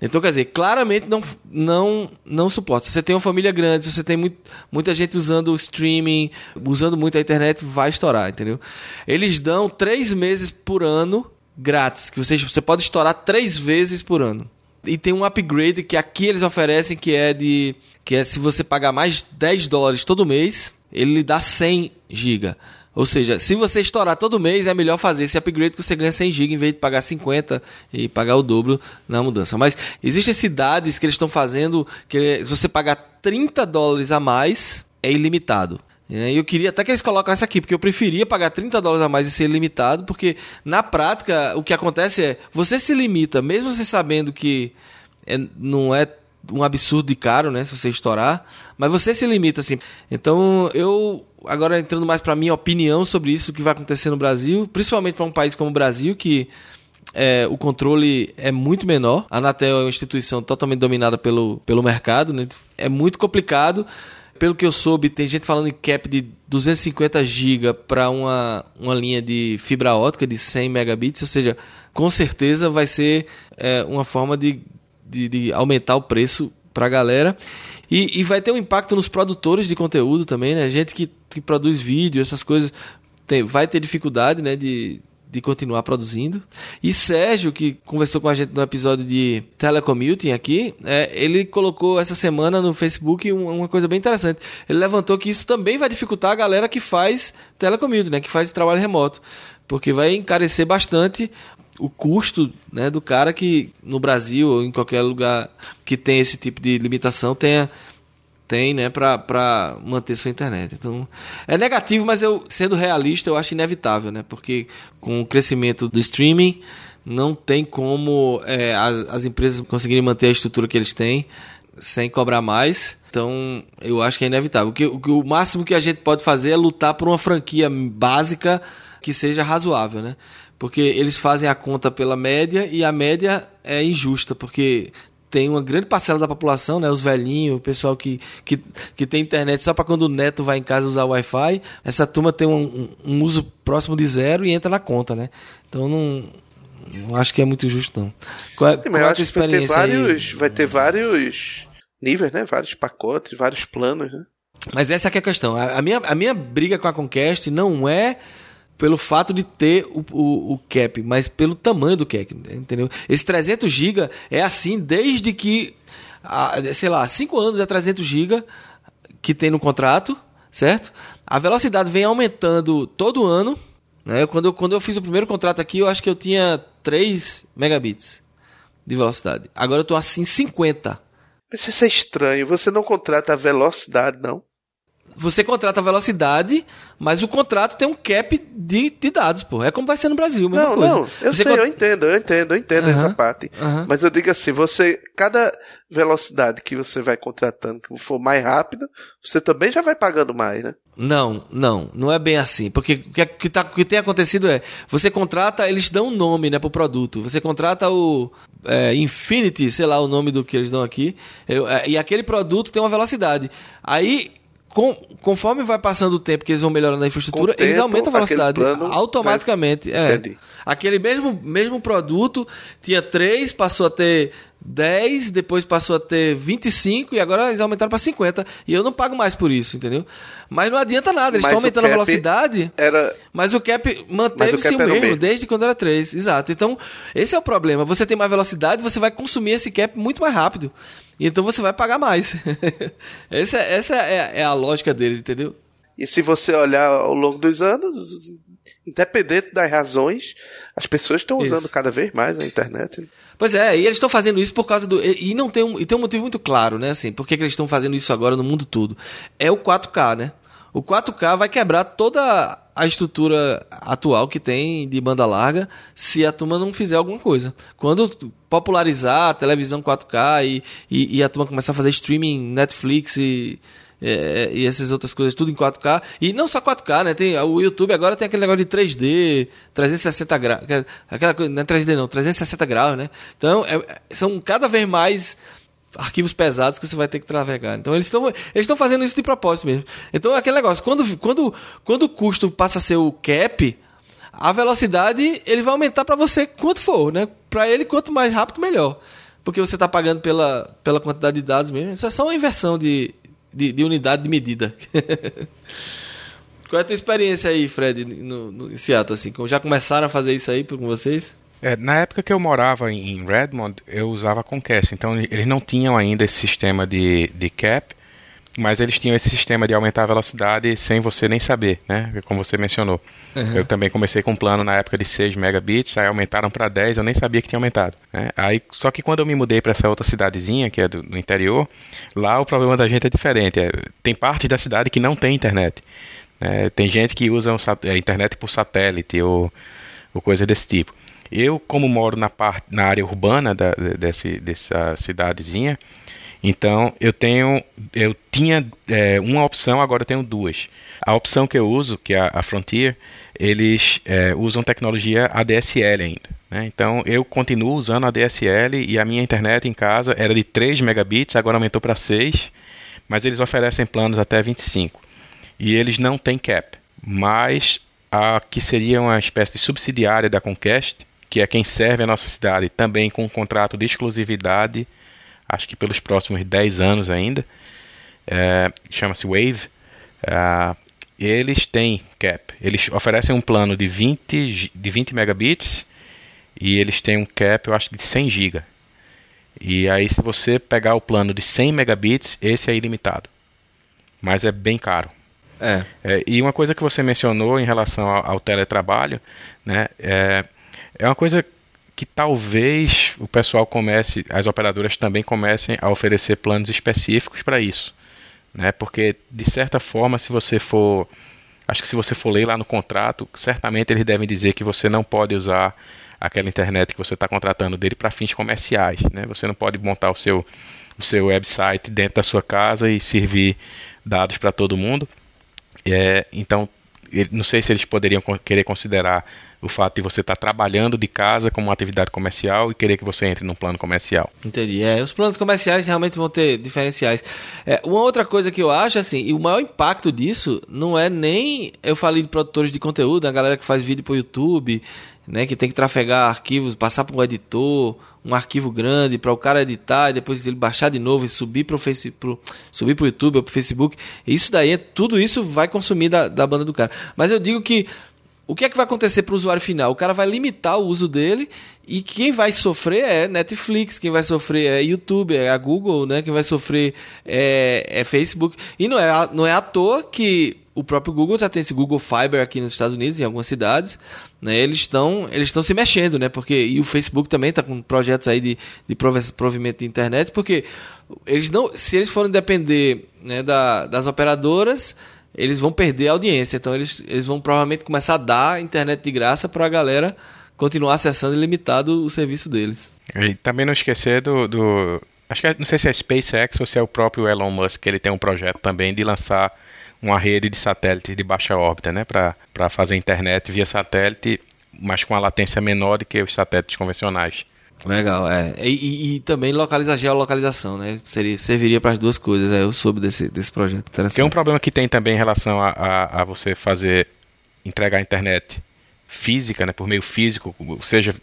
Então, quer dizer, claramente não, não, não suporta. Se você tem uma família grande, se você tem muito, muita gente usando o streaming, usando muito a internet, vai estourar, entendeu? Eles dão três meses por ano grátis, que você, você pode estourar três vezes por ano. E tem um upgrade que aqui eles oferecem que é de que é se você pagar mais 10 dólares todo mês, ele dá 100 GB. Ou seja, se você estourar todo mês, é melhor fazer esse upgrade que você ganha 100 GB em vez de pagar 50 e pagar o dobro na mudança. Mas existem cidades que eles estão fazendo que se você pagar 30 dólares a mais, é ilimitado. E eu queria até que eles colocassem aqui, porque eu preferia pagar 30 dólares a mais e ser limitado, porque na prática o que acontece é, você se limita, mesmo você sabendo que é, não é um absurdo de caro, né, se você estourar, mas você se limita assim. Então, eu agora entrando mais para minha opinião sobre isso que vai acontecer no Brasil, principalmente para um país como o Brasil que é, o controle é muito menor. A Anatel é uma instituição totalmente dominada pelo, pelo mercado, né? é muito complicado. Pelo que eu soube, tem gente falando em cap de 250 GB para uma, uma linha de fibra ótica de 100 megabits, ou seja, com certeza vai ser é, uma forma de de, de aumentar o preço para a galera. E, e, vai ter um impacto nos produtores de conteúdo também, né? Gente que, que produz vídeo, essas coisas, tem, vai ter dificuldade né, de, de continuar produzindo. E Sérgio, que conversou com a gente no episódio de telecommuting aqui, é, ele colocou essa semana no Facebook uma coisa bem interessante. Ele levantou que isso também vai dificultar a galera que faz telecommuting, né, que faz trabalho remoto. Porque vai encarecer bastante o custo né, do cara que no Brasil ou em qualquer lugar que tem esse tipo de limitação tenha tem né para manter sua internet. Então é negativo mas eu sendo realista eu acho inevitável né porque com o crescimento do streaming não tem como é, as, as empresas conseguirem manter a estrutura que eles têm sem cobrar mais. Então eu acho que é inevitável. O, que, o, o máximo que a gente pode fazer é lutar por uma franquia básica que seja razoável né porque eles fazem a conta pela média e a média é injusta, porque tem uma grande parcela da população, né, os velhinhos, o pessoal que, que, que tem internet só para quando o neto vai em casa usar Wi-Fi, essa turma tem um, um, uso próximo de zero e entra na conta, né? Então não, não acho que é muito justo não. Qual, Sim, qual é a tua experiência vai ter vários, aí? vai ter vários níveis, né? Vários pacotes, vários planos, né? Mas essa é a questão. A, a, minha, a minha briga com a Conquest não é pelo fato de ter o, o, o, cap, mas pelo tamanho do cap, entendeu? Esse 300 GB é assim desde que, sei lá, 5 anos é 300 GB que tem no contrato, certo? A velocidade vem aumentando todo ano. Né? Quando, eu, quando eu fiz o primeiro contrato aqui, eu acho que eu tinha 3 megabits de velocidade. Agora eu estou assim 50. Mas isso é estranho. Você não contrata a velocidade, não? Você contrata a velocidade, mas o contrato tem um cap de, de dados, pô. É como vai ser no Brasil, mesma não, coisa. Não, eu sei, eu entendo, eu entendo, eu entendo essa parte. Mas eu digo assim, você, cada velocidade que você vai contratando, que for mais rápida, você também já vai pagando mais, né? Não, não, não é bem assim. Porque o que, é, que, tá, que tem acontecido é, você contrata, eles dão um nome, né, pro produto. Você contrata o é, Infinity, sei lá o nome do que eles dão aqui, é, e aquele produto tem uma velocidade. Aí com, conforme vai passando o tempo que eles vão melhorando a infraestrutura, tempo, eles aumentam a velocidade automaticamente. É. Entendi. Aquele mesmo, mesmo produto tinha 3, passou a ter 10, depois passou a ter 25 e agora eles aumentaram para 50. E eu não pago mais por isso, entendeu? Mas não adianta nada, eles estão aumentando a velocidade, era... mas o cap manteve-se o, mesmo, mesmo, desde quando era 3. Exato. Então, esse é o problema. Você tem mais velocidade, você vai consumir esse cap muito mais rápido. Então você vai pagar mais. essa essa é, é, a lógica deles, entendeu? E se você olhar ao longo dos anos, independente das razões, as pessoas estão usando cada vez mais a internet. Pois é, e eles estão fazendo isso por causa do. E, não tem um, e tem um motivo muito claro, né? Assim, por que, que eles estão fazendo isso agora no mundo todo? É o 4K, né? O 4K vai quebrar toda a estrutura atual que tem de banda larga se a turma não fizer alguma coisa. Quando popularizar a televisão 4K e, e, e a turma começar a fazer streaming Netflix e, e, e, essas outras coisas, tudo em 4K. E não só 4K, né? Tem, o YouTube agora tem aquele negócio de 3D, 360 graus. Aquela coisa, não é 3D não, 360 graus, né? Então, é, são cada vez mais arquivos pesados que você vai ter que travegar. Então eles estão eles estão fazendo isso de propósito mesmo. Então é aquele negócio, quando, quando, quando o custo passa a ser o cap, a velocidade ele vai aumentar para você quanto for, né? Para ele, quanto mais rápido, melhor. Porque você está pagando pela, pela quantidade de dados mesmo. Isso é só uma inversão de, de, de unidade de medida. Qual é a tua experiência aí, Fred, no, no, em Seattle? Assim? Já começaram a fazer isso aí com vocês? É, na época que eu morava em Redmond, eu usava Comcast, então eles não tinham ainda esse sistema de, de cap, mas eles tinham esse sistema de aumentar a velocidade sem você nem saber, né? Como você mencionou. Uhum. Eu também comecei com um plano na época de 6 megabits, aí aumentaram para 10, eu nem sabia que tinha aumentado. Né? Aí, só que quando eu me mudei para essa outra cidadezinha, que é do, do, interior, lá o problema da gente é diferente. É, tem parte da cidade que não tem internet. Né? Tem gente que usa um, a é, internet por satélite ou, ou coisa desse tipo. Eu, como moro na, parte, na área urbana da, desse, dessa cidadezinha, então eu tenho, eu tinha é, uma opção, agora eu tenho duas. A opção que eu uso, que é a, Frontier, eles é, usam tecnologia ADSL ainda. Né? Então eu continuo usando a ADSL e a minha internet em casa era de 3 megabits, agora aumentou para 6, mas eles oferecem planos até 25. E eles não têm cap, mas a que seria uma espécie de subsidiária da Comcast, que é quem serve a nossa cidade também com um contrato de exclusividade acho que pelos próximos 10 anos ainda, é, chama-se Wave. É, eles têm cap, eles oferecem um plano de 20, de 20 megabits e eles têm um cap, eu acho, de 100 GB. E aí, se você pegar o plano de 100 megabits, esse é ilimitado. Mas é bem caro. É. é e uma coisa que você mencionou em relação ao, ao teletrabalho, né, é, é uma coisa que talvez o pessoal comece, as operadoras também comecem a oferecer planos específicos para isso, né? Porque de certa forma, se você for, acho que se você for ler lá no contrato, certamente eles devem dizer que você não pode usar aquela internet que você está contratando dele para fins comerciais, né? Você não pode montar o seu o seu website dentro da sua casa e servir dados para todo mundo. É, então, não sei se eles poderiam querer considerar o fato de você estar tá trabalhando de casa como uma atividade comercial e querer que você entre num plano comercial. Entendi. É, os planos comerciais realmente vão ter diferenciais. É, uma outra coisa que eu acho, assim, e o maior impacto disso não é nem. Eu falei de produtores de conteúdo, a galera que faz vídeo para o YouTube, né, que tem que trafegar arquivos, passar para um editor, um arquivo grande para o cara editar e depois ele baixar de novo e subir para o Facebook, subir o YouTube ou para o Facebook. Isso daí, tudo isso vai consumir da, da banda do cara. Mas eu digo que o que é que vai acontecer para o usuário final? O cara vai limitar o uso dele e quem vai sofrer é Netflix, quem vai sofrer é YouTube, é a Google, né? Quem vai sofrer é, é Facebook. E não é, não é à toa que o próprio Google já tem esse Google Fiber aqui nos Estados Unidos, em algumas cidades. Né? Eles estão eles estão se mexendo, né? Porque, e o Facebook também está com projetos aí de, de provimento de internet, porque eles não, se eles forem depender né, da, das operadoras eles vão perder a audiência. Então eles, eles vão provavelmente começar a dar internet de graça para a galera continuar acessando ilimitado o serviço deles. E também não esquecer do, do acho que é, não sei se é SpaceX ou se é o próprio Elon Musk que ele tem um projeto também de lançar uma rede de satélite de baixa órbita, né, para fazer internet via satélite, mas com a latência menor do que os satélites convencionais. Legal, é. E, e, e também localizar geolocalização, né? Seria, serviria para as duas coisas. É, eu soube desse, desse projeto. Interessante. Tem um problema que tem também em relação a, a, a, você fazer entregar a internet física, né? Por meio físico, seja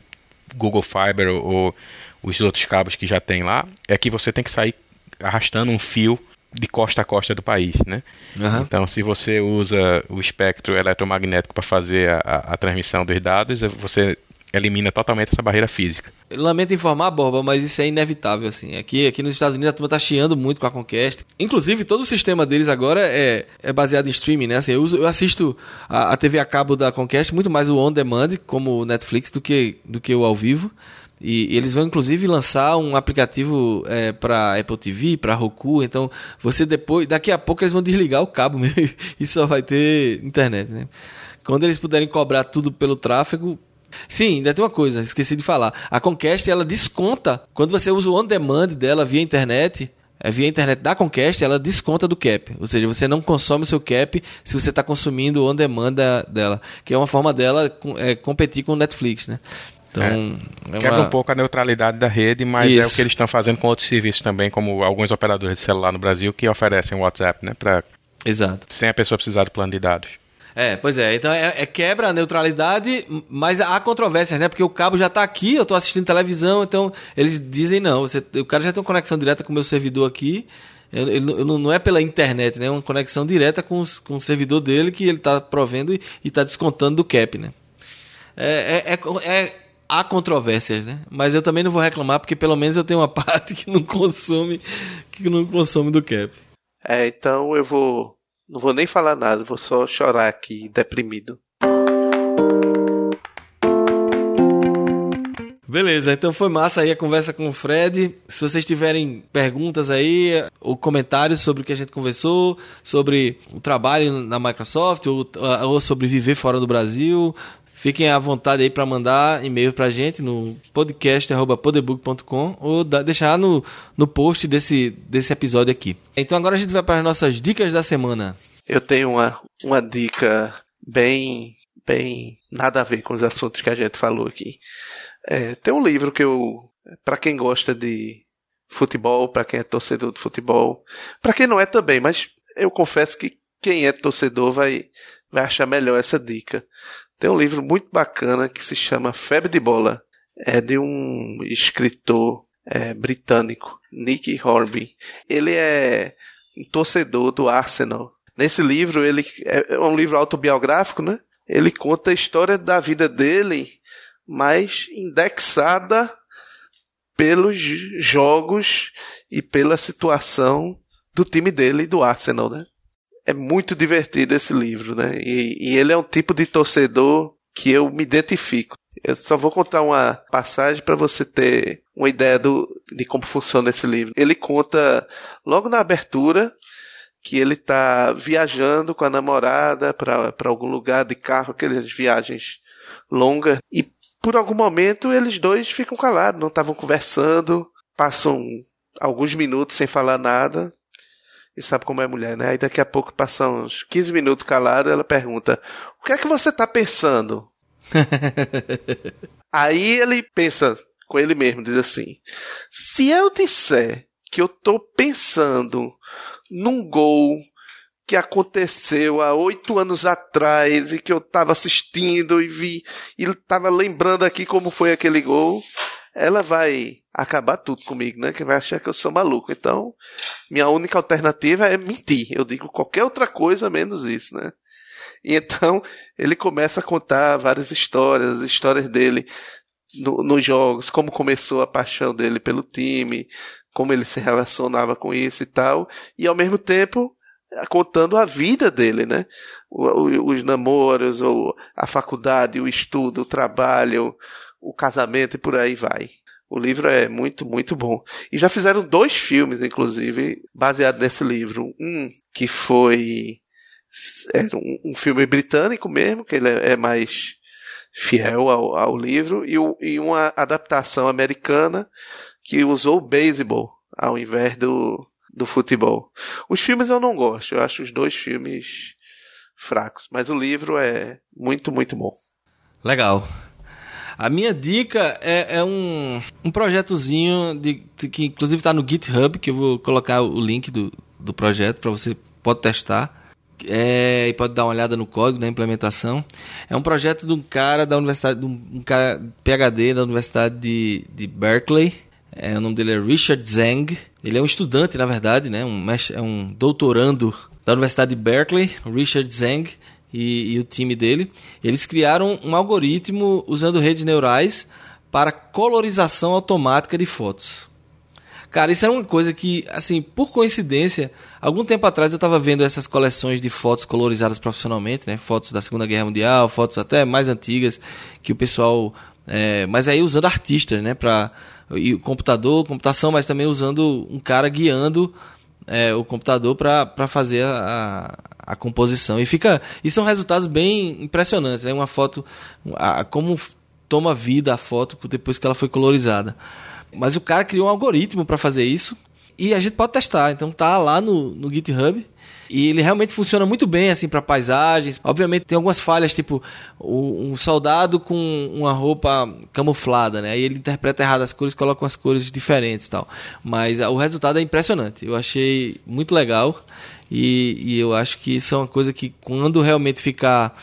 Google Fiber ou, ou os outros cabos que já tem lá, é que você tem que sair arrastando um fio de costa a costa do país, né? Uhum. Então, se você usa o espectro eletromagnético para fazer a, a, a, transmissão dos dados, você elimina totalmente essa barreira física. lamento informar, Borba, mas isso é inevitável, assim. Aqui, aqui nos Estados Unidos a turma tá chiando muito com a Conquest. Inclusive, todo o sistema deles agora é, é baseado em streaming, né? Assim, eu, uso, eu assisto a, a TV a cabo da Conquest muito mais o on demand, como o Netflix, do que, do que o ao vivo. E, eles vão inclusive lançar um aplicativo é, para Apple TV, para Roku. Então, você depois, daqui a pouco eles vão desligar o cabo mesmo e só vai ter internet, né? Quando eles puderem cobrar tudo pelo tráfego, Sim, ainda tem uma coisa, esqueci de falar. A Conquest ela desconta quando você usa o on demand dela via internet. É, via internet da Conquest, ela desconta do cap. Ou seja, você não consome o seu cap se você está consumindo o on demand dela. Que é uma forma dela é, competir com o Netflix, né? Então, é. É Quebra uma... um pouco a neutralidade da rede, mas Isso. é o que eles estão fazendo com outros serviços também, como alguns operadores de celular no Brasil que oferecem o WhatsApp, né? Pra... Exato. Sem a pessoa precisar do plano de dados. É, pois é. Então é, é, quebra a neutralidade, mas há controvérsias, né? Porque o cabo já está aqui, eu estou assistindo televisão, então eles dizem não. Você, o cara já tem uma conexão direta com o meu servidor aqui. Não é pela internet, né? É uma conexão direta com, os, com o servidor dele que ele está provendo e está descontando do cap, né? É, é, é, é, há controvérsias, né? Mas eu também não vou reclamar porque pelo menos eu tenho uma parte que não consome, que não consome do cap. É, então eu vou não vou nem falar nada, vou só chorar aqui, deprimido. Beleza, então foi massa aí a conversa com o Fred. Se vocês tiverem perguntas aí ou comentários sobre o que a gente conversou, sobre o trabalho na Microsoft ou, ou sobre viver fora do Brasil, fiquem à vontade aí para mandar e-mail para a gente no podcast.podebook.com ou deixar no, no post desse, desse episódio aqui. Então agora a gente vai para as nossas dicas da semana. Eu tenho uma, uma dica bem, bem nada a ver com os assuntos que a gente falou aqui. É, tem um livro que eu, para quem gosta de futebol, para quem é torcedor de futebol, para quem não é também, mas eu confesso que quem é torcedor vai, vai achar melhor essa dica. Tem um livro muito bacana que se chama Febre de Bola. É de um escritor é, britânico, Nick Horby. Ele é um torcedor do Arsenal. Nesse livro, ele é, é um livro autobiográfico, né? Ele conta a história da vida dele mas indexada pelos jogos e pela situação do time dele do Arsenal, né? É muito divertido esse livro, né? E, e ele é um tipo de torcedor que eu me identifico. Eu só vou contar uma passagem para você ter uma ideia do, de como funciona esse livro. Ele conta logo na abertura que ele está viajando com a namorada para algum lugar de carro, aquelas viagens longas, e por algum momento eles dois ficam calados, não estavam conversando, passam alguns minutos sem falar nada. E sabe como é mulher, né? Aí daqui a pouco passam uns 15 minutos calado, ela pergunta: "O que é que você está pensando?" Aí ele pensa com ele mesmo, diz assim: "Se eu disser que eu estou pensando num gol que aconteceu há oito anos atrás e que eu estava assistindo e vi e estava lembrando aqui como foi aquele gol, ela vai acabar tudo comigo, né? Que vai achar que eu sou maluco. Então, minha única alternativa é mentir. Eu digo qualquer outra coisa menos isso, né? E então ele começa a contar várias histórias, as histórias dele no, nos jogos, como começou a paixão dele pelo time, como ele se relacionava com isso e tal, e ao mesmo tempo contando a vida dele, né? Os namoros, a faculdade, o estudo, o trabalho, o casamento e por aí vai. O livro é muito, muito bom. E já fizeram dois filmes, inclusive, baseado nesse livro. Um que foi é um, filme britânico mesmo, que ele é, é mais fiel ao, ao livro, e, e, uma adaptação americana que usou o beisebol ao invés do, do futebol. Os filmes eu não gosto, eu acho os dois filmes fracos, mas o livro é muito, muito bom. Legal. A minha dica é, é um, um projetozinho de, de que inclusive está no GitHub, que eu vou colocar o link do, do projeto para você pode testar. É, e pode dar uma olhada no código da implementação. É um projeto de um cara da universidade, de um cara PhD da Universidade de, de Berkeley. É, o nome dele é Richard Zeng. Ele é um estudante, na verdade, né? Um, é um doutorando da Universidade de Berkeley, Richard Zeng, e, e o time dele. Eles criaram um algoritmo usando redes neurais para colorização automática de fotos. Cara, isso era uma coisa que, assim, por coincidência, algum tempo atrás eu estava vendo essas coleções de fotos colorizadas profissionalmente, né? Fotos da Segunda Guerra Mundial, fotos até mais antigas, que o pessoal. É, mas aí usando artistas, né? Pra, e o computador, computação, mas também usando um cara guiando é, o computador para fazer a, a, composição. E fica. E são resultados bem impressionantes. É né? uma foto. A, como toma vida a foto depois que ela foi colorizada. Mas o cara criou um algoritmo para fazer isso. E a gente pode testar. Então tá lá no, no GitHub. E ele realmente funciona muito bem, assim, para paisagens. Obviamente tem algumas falhas, tipo um soldado com uma roupa camuflada, né? Aí ele interpreta errado as cores, coloca umas cores diferentes tal. Mas o resultado é impressionante. Eu achei muito legal. E, e eu acho que isso é uma coisa que quando realmente ficar.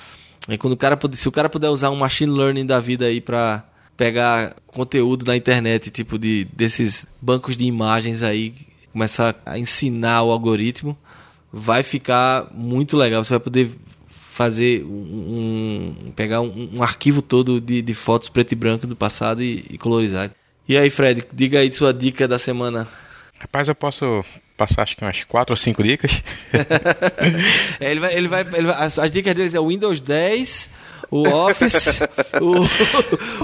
Quando o cara, se o cara puder usar um machine learning da vida aí para pegar conteúdo na internet, tipo de desses bancos de imagens aí, começar a ensinar o algoritmo, vai ficar muito legal. Você vai poder fazer um pegar um, um, arquivo todo de, de, fotos preto e branco do passado e, e colorizar. E aí, Fred, diga aí sua dica da semana. Rapaz, eu posso passar acho que umas 4 ou 5 dicas. é, ele vai, ele vai, ele vai as, as, dicas deles é o Windows 10, o Office,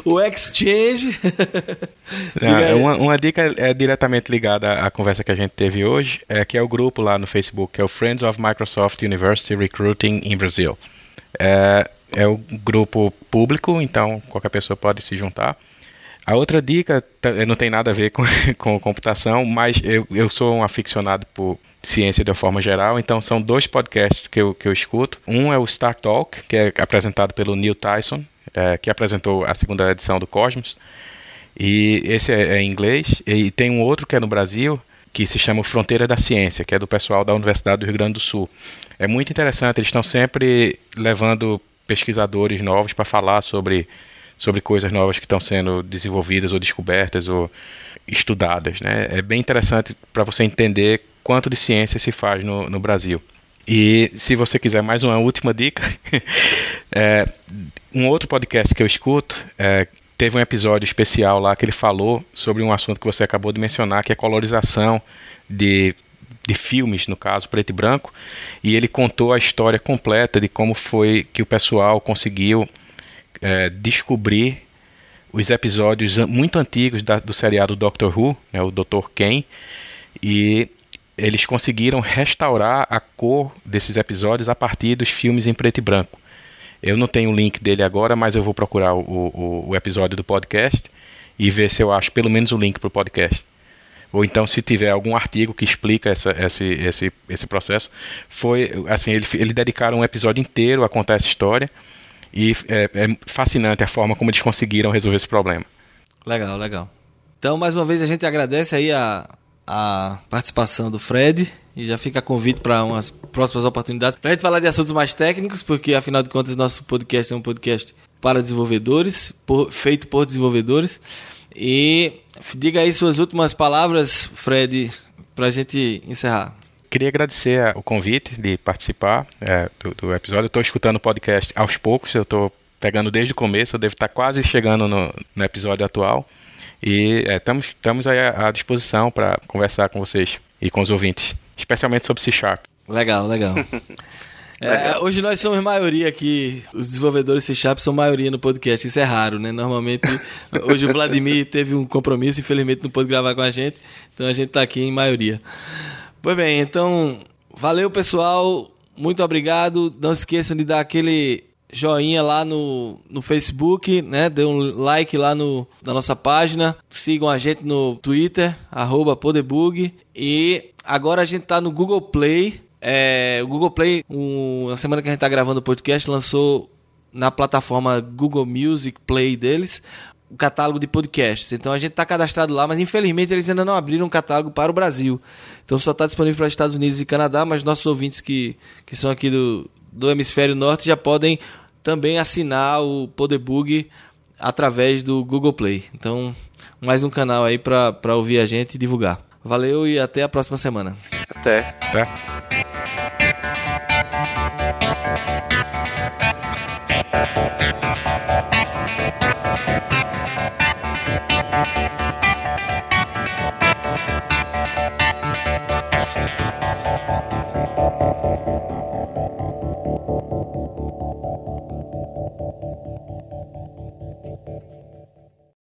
o, o Exchange. Não, uma, uma, dica é diretamente ligada à conversa que a gente teve hoje, é que é o grupo lá no Facebook, que é o Friends of Microsoft University Recruiting in Brazil. É, é o grupo público, então qualquer pessoa pode se juntar. A outra dica não tem nada a ver com, com computação, mas eu, eu sou um aficionado por ciência de uma forma geral, então são dois podcasts que eu, que eu escuto. Um é o Star Talk, que é apresentado pelo Neil Tyson, é, que apresentou a segunda edição do Cosmos, e esse é, é em inglês, e tem um outro que é no Brasil, que se chama Fronteira da Ciência, que é do pessoal da Universidade do Rio Grande do Sul. É muito interessante, eles estão sempre levando pesquisadores novos para falar sobre, sobre coisas novas que estão sendo desenvolvidas ou descobertas ou estudadas. Né? É bem interessante para você entender quanto de ciência se faz no, no Brasil. E se você quiser mais uma última dica, é, um outro podcast que eu escuto é, teve um episódio especial lá que ele falou sobre um assunto que você acabou de mencionar, que é colorização de, de filmes, no caso preto e branco, e ele contou a história completa de como foi que o pessoal conseguiu é, descobrir os episódios muito antigos da, do seriado Doctor Who, né, o Dr. Ken, e eles conseguiram restaurar a cor desses episódios a partir dos filmes em preto e branco. Eu não tenho o link dele agora, mas eu vou procurar o, o, o episódio do podcast e ver se eu acho pelo menos o link para o podcast. Ou então, se tiver algum artigo que explica essa, esse, esse, esse processo, foi assim, ele, ele dedicaram um episódio inteiro a contar essa história e é, é fascinante a forma como eles conseguiram resolver esse problema. Legal, legal. Então, mais uma vez, a gente agradece aí a, a participação do Fred e já fica convite para umas próximas oportunidades para a gente falar de assuntos mais técnicos, porque afinal de contas nosso podcast é um podcast para desenvolvedores, por, feito por desenvolvedores. E diga aí suas últimas palavras, Fred, para a gente encerrar. Queria agradecer o convite de participar é, do, do, episódio. Estou escutando o podcast aos poucos, eu estou pegando desde o começo, eu devo estar quase chegando no, no episódio atual. E estamos é, aí à disposição para conversar com vocês e com os ouvintes, especialmente sobre C Sharp. Legal, legal. É, hoje nós somos maioria aqui, os desenvolvedores C Sharp são maioria no podcast, isso é raro, né? Normalmente, hoje o Vladimir teve um compromisso, infelizmente não pôde gravar com a gente, então a gente está aqui em maioria. Pois bem, então, valeu pessoal, muito obrigado, não esqueçam de dar aquele joinha lá no, no Facebook, né? Dê um like lá no, na nossa página. Sigam a gente no Twitter, arroba Podebug. E agora a gente tá no Google Play. É, o Google Play, um, na semana que a gente tá gravando o podcast, lançou na plataforma Google Music Play deles o catálogo de podcasts. Então a gente está cadastrado lá, mas infelizmente eles ainda não abriram um catálogo para o Brasil. Então só está disponível para Estados Unidos e Canadá, mas nossos ouvintes que, que são aqui do, do hemisfério norte já podem também assinar o Podebug através do Google Play. Então, mais um canal aí para ouvir a gente e divulgar. Valeu e até a próxima semana. Até. Até.